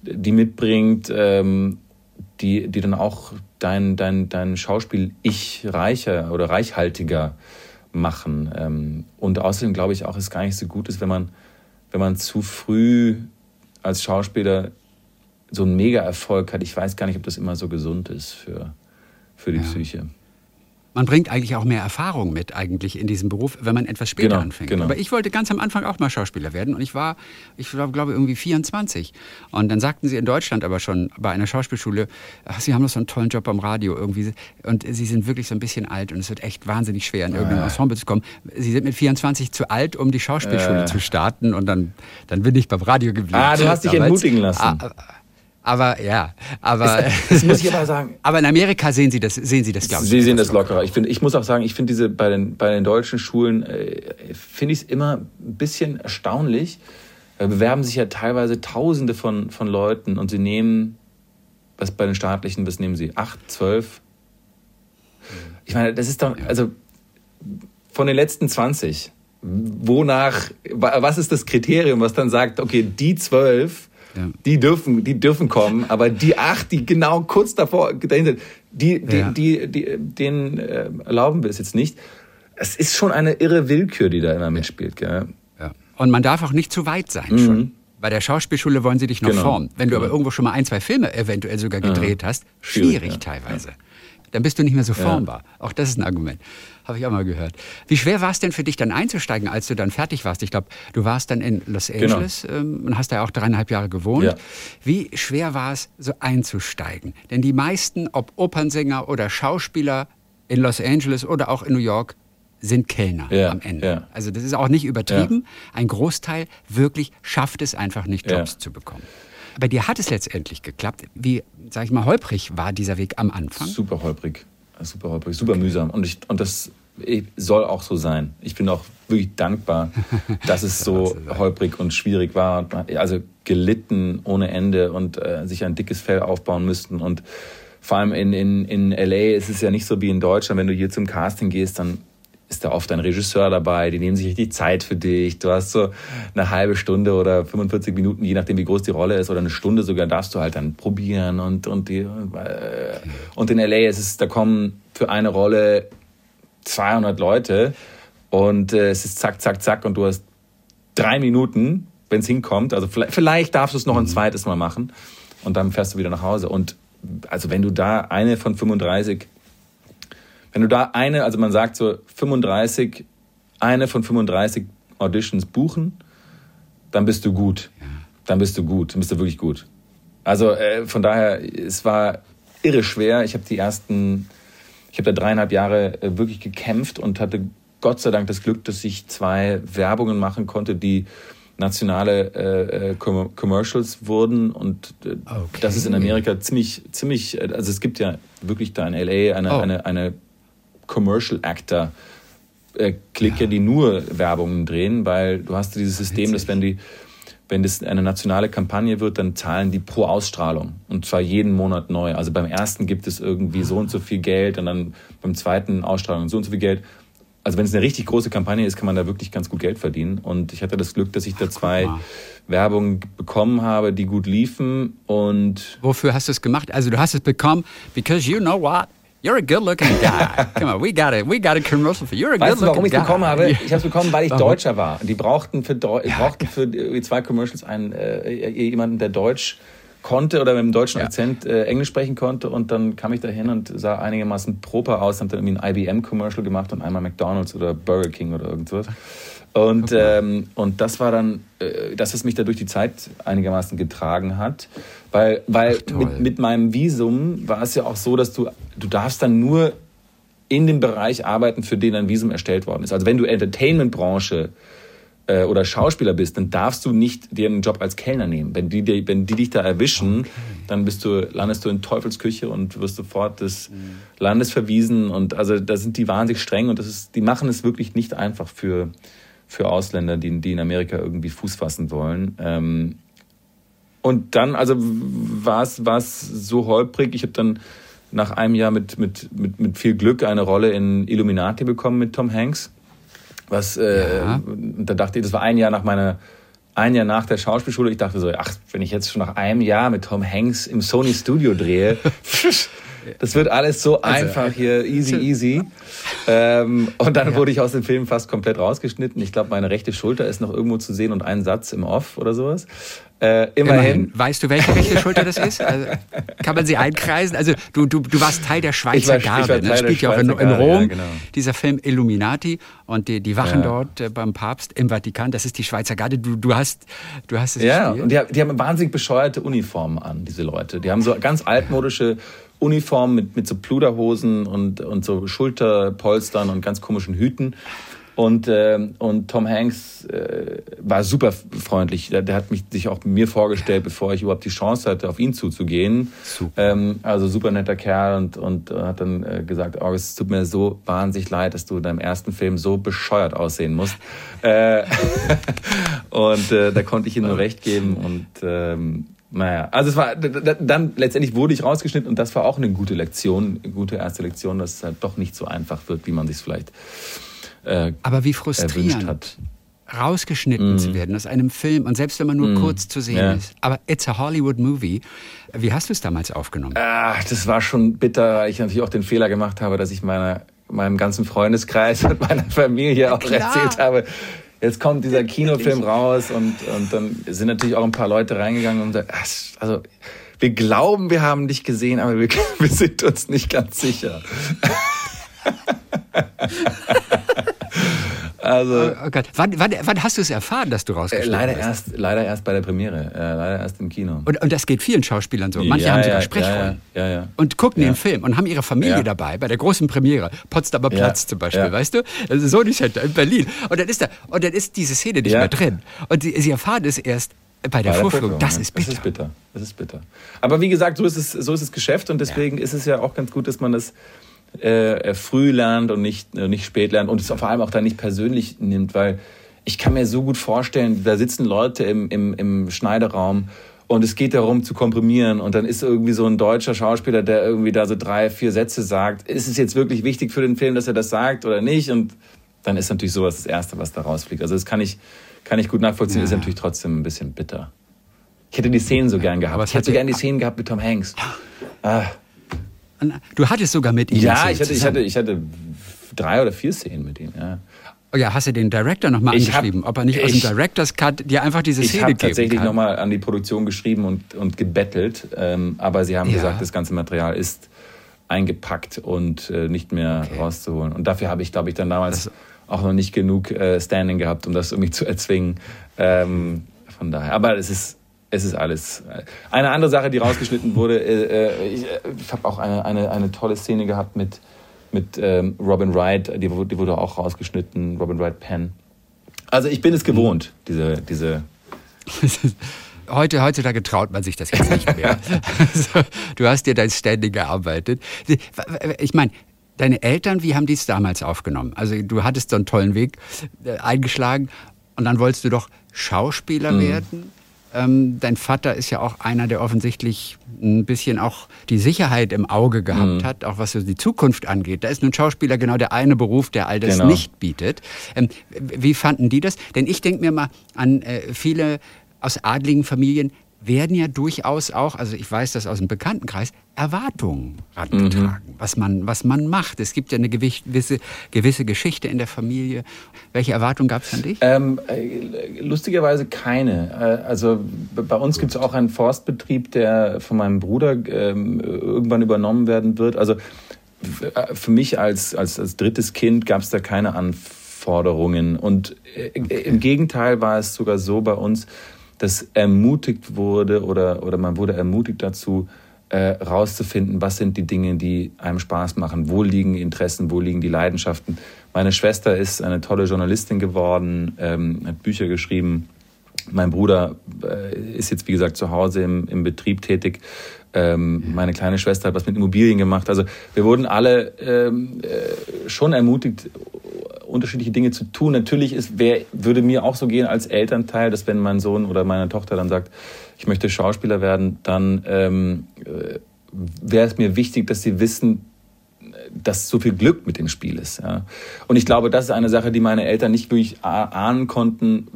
die mitbringt, ähm, die, die dann auch dein, dein, dein Schauspiel-Ich reicher oder reichhaltiger machen. Ähm, und außerdem glaube ich auch, es gar nicht so gut ist, wenn man, wenn man zu früh als Schauspieler so einen Mega-Erfolg hat. Ich weiß gar nicht, ob das immer so gesund ist für, für die ja. Psyche. Man bringt eigentlich auch mehr Erfahrung mit eigentlich in diesem Beruf, wenn man etwas später genau, anfängt. Genau. Aber ich wollte ganz am Anfang auch mal Schauspieler werden und ich war, ich glaube, irgendwie 24. Und dann sagten sie in Deutschland aber schon bei einer Schauspielschule, ach, Sie haben doch so einen tollen Job beim Radio irgendwie und Sie sind wirklich so ein bisschen alt und es wird echt wahnsinnig schwer, in irgendein Ensemble zu kommen. Sie sind mit 24 zu alt, um die Schauspielschule äh. zu starten und dann, dann bin ich beim Radio geblieben. Ah, du hast dich entmutigen lassen. Ah, aber ja, aber das, muss ich aber sagen. Aber in Amerika sehen Sie das, sehen Sie das, glaube ich. Sie sehen das lockerer. Ich finde, ich muss auch sagen, ich finde diese bei den bei den deutschen Schulen äh, finde ich es immer ein bisschen erstaunlich. Da bewerben sich ja teilweise Tausende von von Leuten und sie nehmen was bei den staatlichen, was nehmen sie? Acht, zwölf? Ich meine, das ist doch also von den letzten 20. Wonach? Was ist das Kriterium, was dann sagt, okay, die zwölf ja. Die dürfen, die dürfen kommen, aber die acht, die genau kurz davor dahin sind, die, die, ja. die, die, denen äh, erlauben wir es jetzt nicht. Es ist schon eine irre Willkür, die da immer mitspielt. Gell? Ja. Und man darf auch nicht zu weit sein mhm. schon. Bei der Schauspielschule wollen sie dich noch genau. formen. Wenn du aber genau. irgendwo schon mal ein, zwei Filme eventuell sogar gedreht hast, schwierig teilweise. Dann bist du nicht mehr so formbar. Auch das ist ein Argument. Habe ich auch mal gehört. Wie schwer war es denn für dich dann einzusteigen, als du dann fertig warst? Ich glaube, du warst dann in Los genau. Angeles genau. ähm, und hast da auch dreieinhalb Jahre gewohnt. Ja. Wie schwer war es, so einzusteigen? Denn die meisten, ob Opernsänger oder Schauspieler in Los Angeles oder auch in New York, sind Kellner ja, am Ende. Ja. Also das ist auch nicht übertrieben. Ja. Ein Großteil wirklich schafft es einfach nicht, Jobs zu bekommen. Bei dir hat es letztendlich geklappt. Wie, sag ich mal, holprig war dieser Weg am Anfang? Super holprig super holprig, super okay. mühsam. Und, ich, und das soll auch so sein. Ich bin auch wirklich dankbar, dass es so holprig und schwierig war. Also gelitten ohne Ende und äh, sich ein dickes Fell aufbauen müssten. Und vor allem in, in, in LA ist es ja nicht so wie in Deutschland, wenn du hier zum Casting gehst, dann ist da oft ein Regisseur dabei, die nehmen sich richtig Zeit für dich. Du hast so eine halbe Stunde oder 45 Minuten, je nachdem wie groß die Rolle ist, oder eine Stunde sogar, darfst du halt dann probieren. Und, und, die, äh, und in LA ist es, da kommen für eine Rolle 200 Leute und äh, es ist zack, zack, zack und du hast drei Minuten, wenn es hinkommt. Also vielleicht, vielleicht darfst du es noch ein mhm. zweites Mal machen und dann fährst du wieder nach Hause. Und also wenn du da eine von 35 wenn du da eine, also man sagt so 35, eine von 35 Auditions buchen, dann bist du gut. Dann bist du gut, dann bist du wirklich gut. Also äh, von daher, es war irre schwer. Ich habe die ersten, ich habe da dreieinhalb Jahre äh, wirklich gekämpft und hatte Gott sei Dank das Glück, dass ich zwei Werbungen machen konnte, die nationale äh, äh Commercials wurden und äh, okay. das ist in Amerika ziemlich, ziemlich, äh, also es gibt ja wirklich da in LA eine, oh. eine, eine Commercial Actor äh, Clique, ja. die nur Werbungen drehen, weil du hast dieses System, dass wenn die wenn das eine nationale Kampagne wird, dann zahlen die pro Ausstrahlung und zwar jeden Monat neu. Also beim ersten gibt es irgendwie so und so viel Geld und dann beim zweiten Ausstrahlung so und so viel Geld. Also wenn es eine richtig große Kampagne ist, kann man da wirklich ganz gut Geld verdienen. Und ich hatte das Glück, dass ich da zwei Werbungen bekommen habe, die gut liefen. Und wofür hast du es gemacht? Also du hast es bekommen, because you know what? You're a good-looking guy. Come on, we got it. We got a commercial for you. You're a weißt du, warum ich es bekommen habe? Ich habe es bekommen, weil ich warum? Deutscher war. Die brauchten für, Deu ja, brauchten für zwei Commercials einen äh, jemanden, der Deutsch konnte oder mit einem deutschen ja. Akzent äh, Englisch sprechen konnte. Und dann kam ich da hin und sah einigermaßen proper aus, haben dann irgendwie ein IBM-Commercial gemacht und einmal McDonalds oder Burger King oder irgendwas. Und, ähm, und das war dann, äh, dass es mich da durch die Zeit einigermaßen getragen hat. Weil, weil Ach, mit, mit meinem Visum war es ja auch so, dass du, du darfst dann nur in dem Bereich arbeiten, für den ein Visum erstellt worden ist. Also wenn du Entertainment-Branche äh, oder Schauspieler bist, dann darfst du nicht dir einen Job als Kellner nehmen. Wenn die, wenn die dich da erwischen, okay. dann bist du, landest du in Teufelsküche und wirst sofort des mhm. Landes verwiesen. Und also da sind die wahnsinnig streng und das ist, die machen es wirklich nicht einfach für, für Ausländer, die, die in Amerika irgendwie Fuß fassen wollen. Ähm, und dann, also war es so holprig. Ich habe dann nach einem Jahr mit, mit, mit, mit viel Glück eine Rolle in Illuminati bekommen mit Tom Hanks. Was, äh, ja. da dachte ich, das war ein Jahr nach meiner, ein Jahr nach der Schauspielschule. Ich dachte so, ach, wenn ich jetzt schon nach einem Jahr mit Tom Hanks im Sony Studio drehe, Das wird alles so also, einfach hier, easy, easy. Ähm, und dann ja. wurde ich aus dem Film fast komplett rausgeschnitten. Ich glaube, meine rechte Schulter ist noch irgendwo zu sehen und ein Satz im Off oder sowas. Äh, immerhin. immerhin. Weißt du, welche rechte Schulter das ist? Also, kann man sie einkreisen? Also du, du, du warst Teil der Schweizer ich war, Garde. Ich war das spielt ja auch in, in Rom. Ja, genau. Dieser Film Illuminati und die, die Wachen ja. dort äh, beim Papst im Vatikan. Das ist die Schweizer Garde. Du, du hast, du hast es Ja, gespielt. und die, die haben wahnsinnig bescheuerte Uniformen an, diese Leute. Die haben so ganz altmodische Uniform mit, mit so Pluderhosen und, und so Schulterpolstern und ganz komischen Hüten. Und, äh, und Tom Hanks äh, war super freundlich. Der, der, hat mich sich auch mir vorgestellt, bevor ich überhaupt die Chance hatte, auf ihn zuzugehen. Super. Ähm, also super netter Kerl und, und hat dann äh, gesagt, oh, es tut mir so wahnsinnig leid, dass du in deinem ersten Film so bescheuert aussehen musst. äh, und äh, da konnte ich ihm nur recht geben und ähm, naja, also es war dann letztendlich wurde ich rausgeschnitten und das war auch eine gute Lektion, eine gute erste Lektion, dass es halt doch nicht so einfach wird, wie man sich vielleicht äh, Aber wie frustrierend hat. rausgeschnitten mm. zu werden aus einem Film und selbst wenn man nur mm. kurz zu sehen ja. ist. Aber it's a Hollywood movie. Wie hast du es damals aufgenommen? Ach, das war schon bitter, weil ich natürlich auch den Fehler gemacht habe, dass ich meiner meinem ganzen Freundeskreis und meiner Familie auch erzählt habe, jetzt kommt dieser Kinofilm raus und, und dann sind natürlich auch ein paar Leute reingegangen und sagen, also wir glauben, wir haben dich gesehen, aber wir, wir sind uns nicht ganz sicher. Also, oh, oh Gott. Wann, wann, wann, hast du es erfahren, dass du rausgeschnitten äh, leider Erst, leider erst bei der Premiere, äh, leider erst im Kino. Und, und, das geht vielen Schauspielern so. Manche ja, haben sogar ja, Sprechrollen ja, ja, und gucken den Film und haben ihre Familie dabei bei der großen Premiere. Potsdamer Platz zum Beispiel, weißt du? Also Sony Center in Berlin. Und dann ist, da, und dann ist diese Szene nicht mehr drin. Und sie, sie erfahren es erst bei der, bei Vorführung. Das ist bitter. Das ist bitter. Das ist bitter. Aber wie gesagt, so ist es, so ist es Geschäft und deswegen ist es ja auch ganz gut, dass man das äh, früh lernt und nicht, äh, nicht spät lernt und es vor allem auch dann nicht persönlich nimmt, weil ich kann mir so gut vorstellen, da sitzen Leute im, im, im Schneideraum und es geht darum zu komprimieren und dann ist irgendwie so ein deutscher Schauspieler, der irgendwie da so drei, vier Sätze sagt. Ist es jetzt wirklich wichtig für den Film, dass er das sagt oder nicht? Und dann ist natürlich sowas das Erste, was da rausfliegt. Also das kann ich, kann ich gut nachvollziehen, ja. ist natürlich trotzdem ein bisschen bitter. Ich hätte die Szenen so gern gehabt. Ich hätte so gern die Szenen gehabt mit Tom Hanks. Ah. Du hattest sogar mit ihm. Ja, ich hatte, ich, hatte, ich hatte drei oder vier Szenen mit ihm. Ja. Oh ja, hast du den Director nochmal angeschrieben, hab, ob er nicht ich, aus dem Director's Cut dir einfach diese Szene geben Ich habe tatsächlich nochmal an die Produktion geschrieben und, und gebettelt, ähm, aber sie haben ja. gesagt, das ganze Material ist eingepackt und äh, nicht mehr okay. rauszuholen. Und dafür habe ich, glaube ich, dann damals das auch noch nicht genug äh, Standing gehabt, um das irgendwie zu erzwingen. Ähm, von daher. Aber es ist, es ist alles. Eine andere Sache, die rausgeschnitten wurde, äh, äh ich, äh, ich habe auch eine, eine, eine tolle Szene gehabt mit, mit ähm, Robin Wright, die, die wurde auch rausgeschnitten, Robin Wright Penn. Also ich bin es gewohnt, diese, diese Heute, heutzutage traut man sich das jetzt nicht mehr. also, du hast dir dein Standing gearbeitet. Ich meine, deine Eltern, wie haben die es damals aufgenommen? Also du hattest so einen tollen Weg äh, eingeschlagen und dann wolltest du doch Schauspieler mhm. werden. Ähm, dein Vater ist ja auch einer, der offensichtlich ein bisschen auch die Sicherheit im Auge gehabt mhm. hat, auch was so die Zukunft angeht. Da ist nun Schauspieler genau der eine Beruf, der all das genau. nicht bietet. Ähm, wie fanden die das? Denn ich denke mir mal an äh, viele aus adligen Familien werden ja durchaus auch, also ich weiß das aus dem Bekanntenkreis, Erwartungen herangetragen, mhm. was, man, was man macht. Es gibt ja eine gewisse, gewisse Geschichte in der Familie. Welche Erwartungen gab es an dich? Ähm, äh, lustigerweise keine. Äh, also bei uns gibt es auch einen Forstbetrieb, der von meinem Bruder ähm, irgendwann übernommen werden wird. Also äh, für mich als, als, als drittes Kind gab es da keine Anforderungen. Und okay. im Gegenteil war es sogar so bei uns, dass ermutigt wurde oder, oder man wurde ermutigt dazu, äh, rauszufinden, was sind die Dinge, die einem Spaß machen, wo liegen die Interessen, wo liegen die Leidenschaften. Meine Schwester ist eine tolle Journalistin geworden, ähm, hat Bücher geschrieben. Mein Bruder äh, ist jetzt, wie gesagt, zu Hause im, im Betrieb tätig. Ähm, meine kleine Schwester hat was mit Immobilien gemacht. Also wir wurden alle ähm, äh, schon ermutigt, unterschiedliche Dinge zu tun. Natürlich ist, wär, würde mir auch so gehen als Elternteil, dass wenn mein Sohn oder meine Tochter dann sagt, ich möchte Schauspieler werden, dann ähm, äh, wäre es mir wichtig, dass sie wissen, dass so viel Glück mit dem Spiel ist. Ja. Und ich glaube, das ist eine Sache, die meine Eltern nicht wirklich ahnen konnten,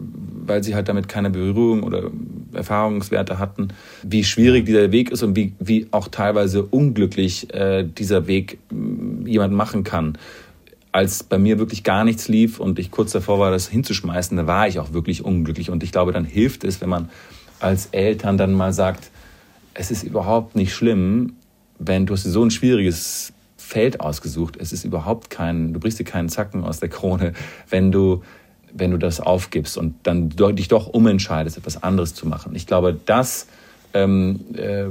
weil sie halt damit keine Berührung oder Erfahrungswerte hatten, wie schwierig dieser Weg ist und wie, wie auch teilweise unglücklich äh, dieser Weg jemand machen kann als bei mir wirklich gar nichts lief und ich kurz davor war, das hinzuschmeißen, da war ich auch wirklich unglücklich. Und ich glaube, dann hilft es, wenn man als Eltern dann mal sagt, es ist überhaupt nicht schlimm, wenn du hast so ein schwieriges Feld ausgesucht, es ist überhaupt kein, du brichst dir keinen Zacken aus der Krone, wenn du, wenn du das aufgibst und dann dich doch umentscheidest, etwas anderes zu machen. Ich glaube, das ähm, äh,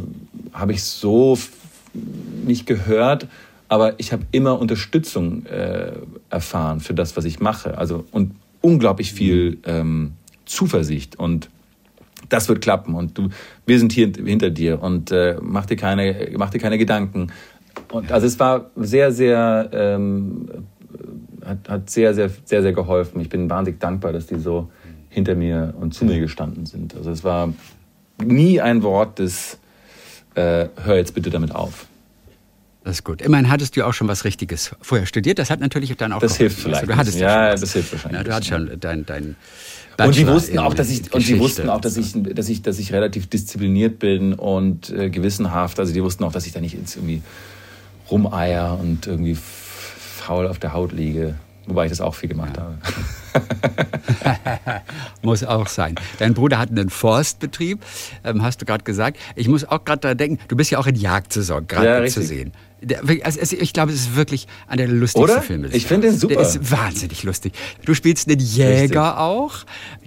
habe ich so nicht gehört aber ich habe immer Unterstützung äh, erfahren für das, was ich mache. Also und unglaublich viel ähm, Zuversicht und das wird klappen und du, wir sind hier hinter dir und äh, mach dir keine, mach dir keine Gedanken. Und also es war sehr, sehr, ähm, hat, hat sehr, sehr, sehr, sehr geholfen. Ich bin wahnsinnig dankbar, dass die so hinter mir und zu mir gestanden sind. Also es war nie ein Wort des, äh, hör jetzt bitte damit auf. Das ist gut. Immerhin hattest du auch schon was Richtiges vorher studiert. Das hat natürlich dann auch. Das hilft vielleicht. Also, du hattest ja, ja das hilft wahrscheinlich. Ja, du hattest schon dein, dein und die wussten auch, dass ich und die wussten auch, dass ich, dass ich, dass ich relativ diszipliniert bin und äh, gewissenhaft. Also die wussten auch, dass ich da nicht irgendwie rumeier und irgendwie faul auf der Haut liege. Wobei ich das auch viel gemacht ja. habe. muss auch sein. Dein Bruder hat einen Forstbetrieb, ähm, hast du gerade gesagt. Ich muss auch gerade da denken, du bist ja auch in Jagdsaison gerade ja, zu sehen. Also ich glaube, es ist wirklich einer der lustigsten Oder? Filme. Ich finde den super. Der ist wahnsinnig lustig. Du spielst einen Jäger Richtig. auch.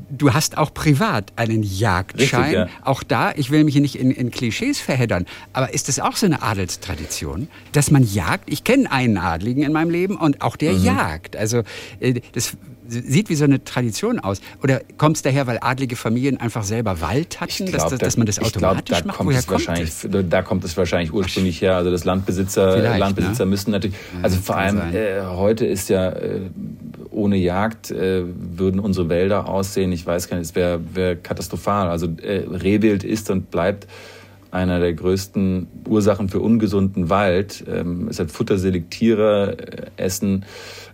Du hast auch privat einen Jagdschein. Richtig, ja. Auch da, ich will mich hier nicht in, in Klischees verheddern, aber ist das auch so eine Adelstradition, dass man jagt? Ich kenne einen Adligen in meinem Leben und auch der mhm. jagt. Also äh, das sieht wie so eine Tradition aus. Oder kommt es daher, weil adlige Familien einfach selber Wald hatten, glaub, dass, dass, man das automatisch glaub, da macht? Kommt Woher kommt wahrscheinlich, es? Da kommt es wahrscheinlich ursprünglich her. Also das Landbesitzer, Vielleicht, Landbesitzer ne? müssen natürlich, also vor allem äh, heute ist ja äh, ohne Jagd äh, würden unsere Wälder aussehen. Ich weiß gar nicht, es wäre wär katastrophal. Also äh, Rehwild ist und bleibt einer der größten Ursachen für ungesunden Wald. Ähm, es hat Futterselektierer, äh, Essen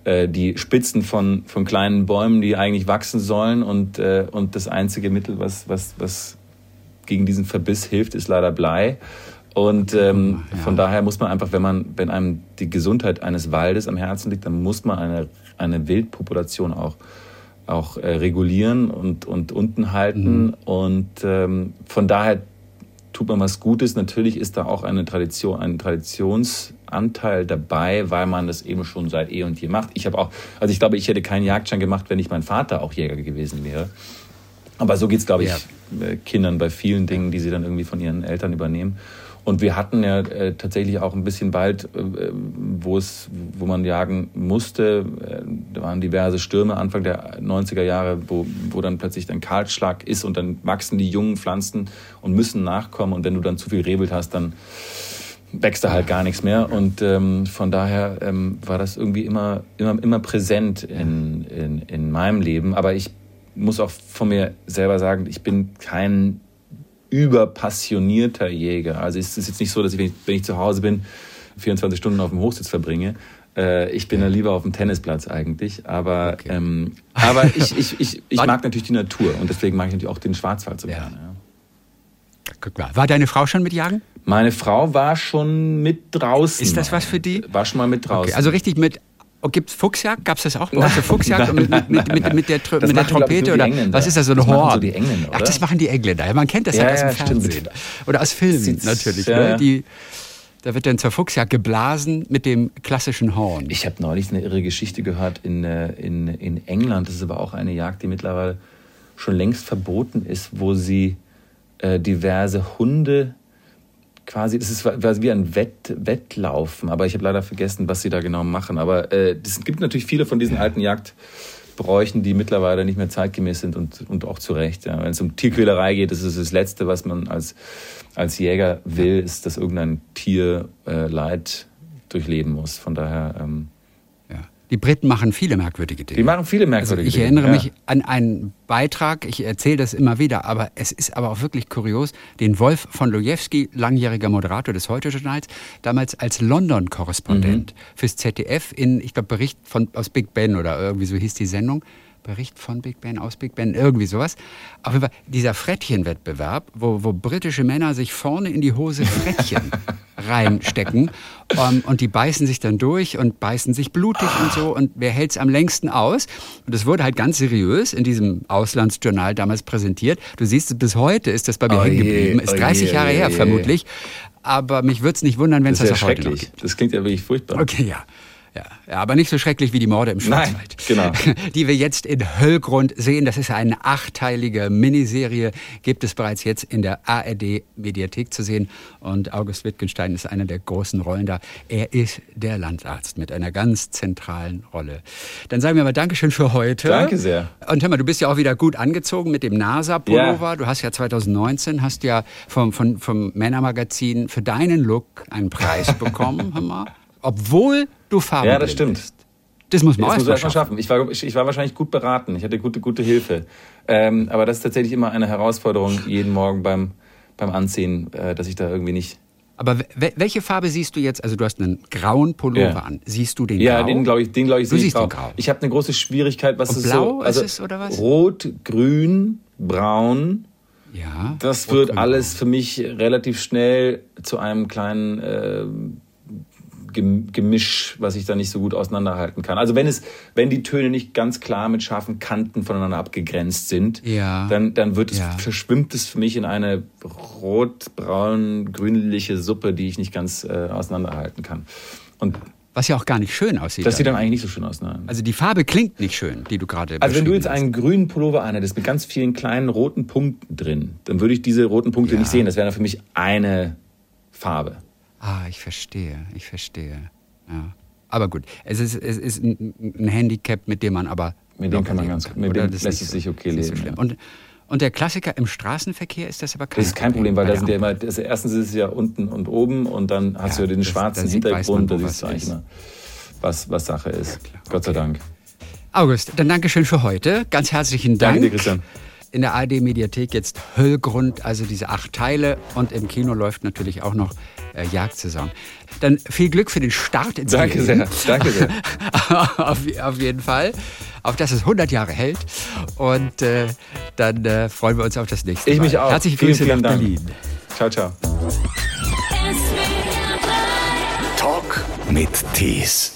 äh, die Spitzen von, von kleinen Bäumen, die eigentlich wachsen sollen. Und, äh, und das einzige Mittel, was, was, was gegen diesen Verbiss hilft, ist leider Blei. Und ähm, ja. von daher muss man einfach, wenn man, wenn einem die Gesundheit eines Waldes am Herzen liegt, dann muss man eine, eine Wildpopulation auch, auch äh, regulieren und, und unten halten. Mhm. Und ähm, von daher tut man was Gutes. Natürlich ist da auch eine Tradition, ein Traditions Anteil dabei, weil man das eben schon seit eh und je macht. Ich habe auch, also ich glaube, ich hätte keinen Jagdschein gemacht, wenn nicht mein Vater auch Jäger gewesen wäre. Aber so geht es, glaube ich, ja. Äh, Kindern bei vielen Dingen, die sie dann irgendwie von ihren Eltern übernehmen. Und wir hatten ja äh, tatsächlich auch ein bisschen Wald, äh, wo es, wo man jagen musste. Äh, da waren diverse Stürme Anfang der 90er Jahre, wo, wo dann plötzlich ein Kahlschlag ist und dann wachsen die jungen Pflanzen und müssen nachkommen. Und wenn du dann zu viel Rebelt hast, dann wächst da halt gar nichts mehr. Und ähm, von daher ähm, war das irgendwie immer, immer, immer präsent in, in, in meinem Leben. Aber ich muss auch von mir selber sagen, ich bin kein überpassionierter Jäger. Also es ist jetzt nicht so, dass ich, wenn ich, wenn ich zu Hause bin, 24 Stunden auf dem Hochsitz verbringe. Äh, ich bin ja lieber auf dem Tennisplatz eigentlich. Aber, okay. ähm, aber ich, ich, ich, ich mag natürlich die Natur und deswegen mag ich natürlich auch den Schwarzwald so ja. gerne. Ja. Guck mal. War deine Frau schon mit Jagen? Meine Frau war schon mit draußen. Ist das was für die? War schon mal mit draußen. Okay, also richtig mit Oh, Gibt es Fuchsjagd? Gab es das auch uns? Fuchsjagd mit, mit, mit, mit, der, Tr mit der Trompete? oder was ist das, so ein Horn? So die Engländer, Ach, das machen die Engländer. Man kennt das ja, ja aus dem Fernsehen. Stimmt. Oder aus Filmen natürlich. Ja, ne? die, da wird dann zur Fuchsjagd geblasen mit dem klassischen Horn. Ich habe neulich eine irre Geschichte gehört in, äh, in, in England. Das ist aber auch eine Jagd, die mittlerweile schon längst verboten ist, wo sie äh, diverse Hunde quasi, das ist quasi wie ein Wett, Wettlaufen, aber ich habe leider vergessen, was sie da genau machen. Aber äh, es gibt natürlich viele von diesen alten Jagdbräuchen, die mittlerweile nicht mehr zeitgemäß sind und, und auch zu Recht. Ja. Wenn es um Tierquälerei geht, das ist das Letzte, was man als, als Jäger will, ist, dass irgendein Tier äh, Leid durchleben muss. Von daher ähm, die Briten machen viele merkwürdige Dinge. Die machen viele merkwürdige also ich Dinge. Ich erinnere ja. mich an einen Beitrag, ich erzähle das immer wieder, aber es ist aber auch wirklich kurios, den Wolf von Lojewski, langjähriger Moderator des Heute-Journals, damals als London-Korrespondent mhm. fürs ZDF in, ich glaube, Bericht von, aus Big Ben oder irgendwie so hieß die Sendung, Bericht von Big Ben, aus Big Ben, irgendwie sowas. Auf jeden Fall dieser Frettchenwettbewerb, wo, wo britische Männer sich vorne in die Hose Frettchen reinstecken um, ähm, und die beißen sich dann durch und beißen sich blutig und so und wer hält es am längsten aus? Und das wurde halt ganz seriös in diesem Auslandsjournal damals präsentiert. Du siehst, bis heute ist das bei mir oh hängen geblieben. Ist 30 je, Jahre je, her vermutlich. Aber mich würde es nicht wundern, wenn es das, das ja heute noch gibt. Das klingt ja wirklich furchtbar. Okay, ja. Ja, aber nicht so schrecklich wie die Morde im Schwarzwald. Nein, genau. Die wir jetzt in Höllgrund sehen. Das ist eine achteilige Miniserie, gibt es bereits jetzt in der ARD-Mediathek zu sehen. Und August Wittgenstein ist einer der großen Rollen da. Er ist der Landarzt mit einer ganz zentralen Rolle. Dann sagen wir mal Dankeschön für heute. Danke sehr. Und hör mal, du bist ja auch wieder gut angezogen mit dem NASA-Pullover. Ja. Du hast ja 2019 hast ja vom, vom, vom Männermagazin für deinen Look einen Preis bekommen. hör mal obwohl du Farbe Ja, das stimmt. Bist. Das muss man das erstmal schaffen. Ich war, ich, ich, war wahrscheinlich gut beraten. Ich hatte gute, gute Hilfe. Ähm, aber das ist tatsächlich immer eine Herausforderung jeden Morgen beim, beim Anziehen, äh, dass ich da irgendwie nicht. Aber welche Farbe siehst du jetzt? Also du hast einen grauen Pullover ja. an. Siehst du den ja, grau? Ja, den glaube ich, den glaube ich, du siehst grau. Den grau. Ich habe eine große Schwierigkeit, was Und ist blau so, also ist es oder was? Rot, Grün, Braun. Ja. Das wird alles für mich relativ schnell zu einem kleinen äh, Gemisch, was ich da nicht so gut auseinanderhalten kann. Also wenn es, wenn die Töne nicht ganz klar mit scharfen Kanten voneinander abgegrenzt sind, ja. dann, dann wird es, ja. verschwimmt es für mich in eine rot-braun, grünliche Suppe, die ich nicht ganz äh, auseinanderhalten kann. Und was ja auch gar nicht schön aussieht. Das sieht dann eigentlich nicht so schön aus, nein. Also die Farbe klingt nicht schön, die du gerade Also wenn du jetzt einen grünen Pullover anhättest mit ganz vielen kleinen roten Punkten drin, dann würde ich diese roten Punkte ja. nicht sehen. Das wäre dann für mich eine Farbe. Ah, ich verstehe, ich verstehe. Ja. Aber gut, es ist, es ist ein Handicap, mit dem man aber. Mit dem kann man ganz kann, mit dem lässt es sich okay leben. So ja. und, und der Klassiker im Straßenverkehr ist das aber kein Das ist kein Problem, weil da sind ja immer, das, erstens ist es ja unten und oben und dann hast ja, du ja den das, schwarzen Hintergrund, da siehst du eigentlich immer, was, was Sache ist. Ja, Gott sei Dank. August, dann Dankeschön für heute. Ganz herzlichen Dank. Danke dir, Christian in der ARD-Mediathek jetzt Höllgrund, also diese acht Teile. Und im Kino läuft natürlich auch noch äh, Jagdsaison. Dann viel Glück für den Start ins Danke Leben. sehr, danke sehr. auf, auf, jeden Fall. Auf dass es 100 Jahre hält. Und äh, dann äh, freuen wir uns auf das nächste Mal. Ich mich auch. Herzliche Grüße vielen, vielen nach Dank. Berlin. Ciao, ciao. Talk mit Tees.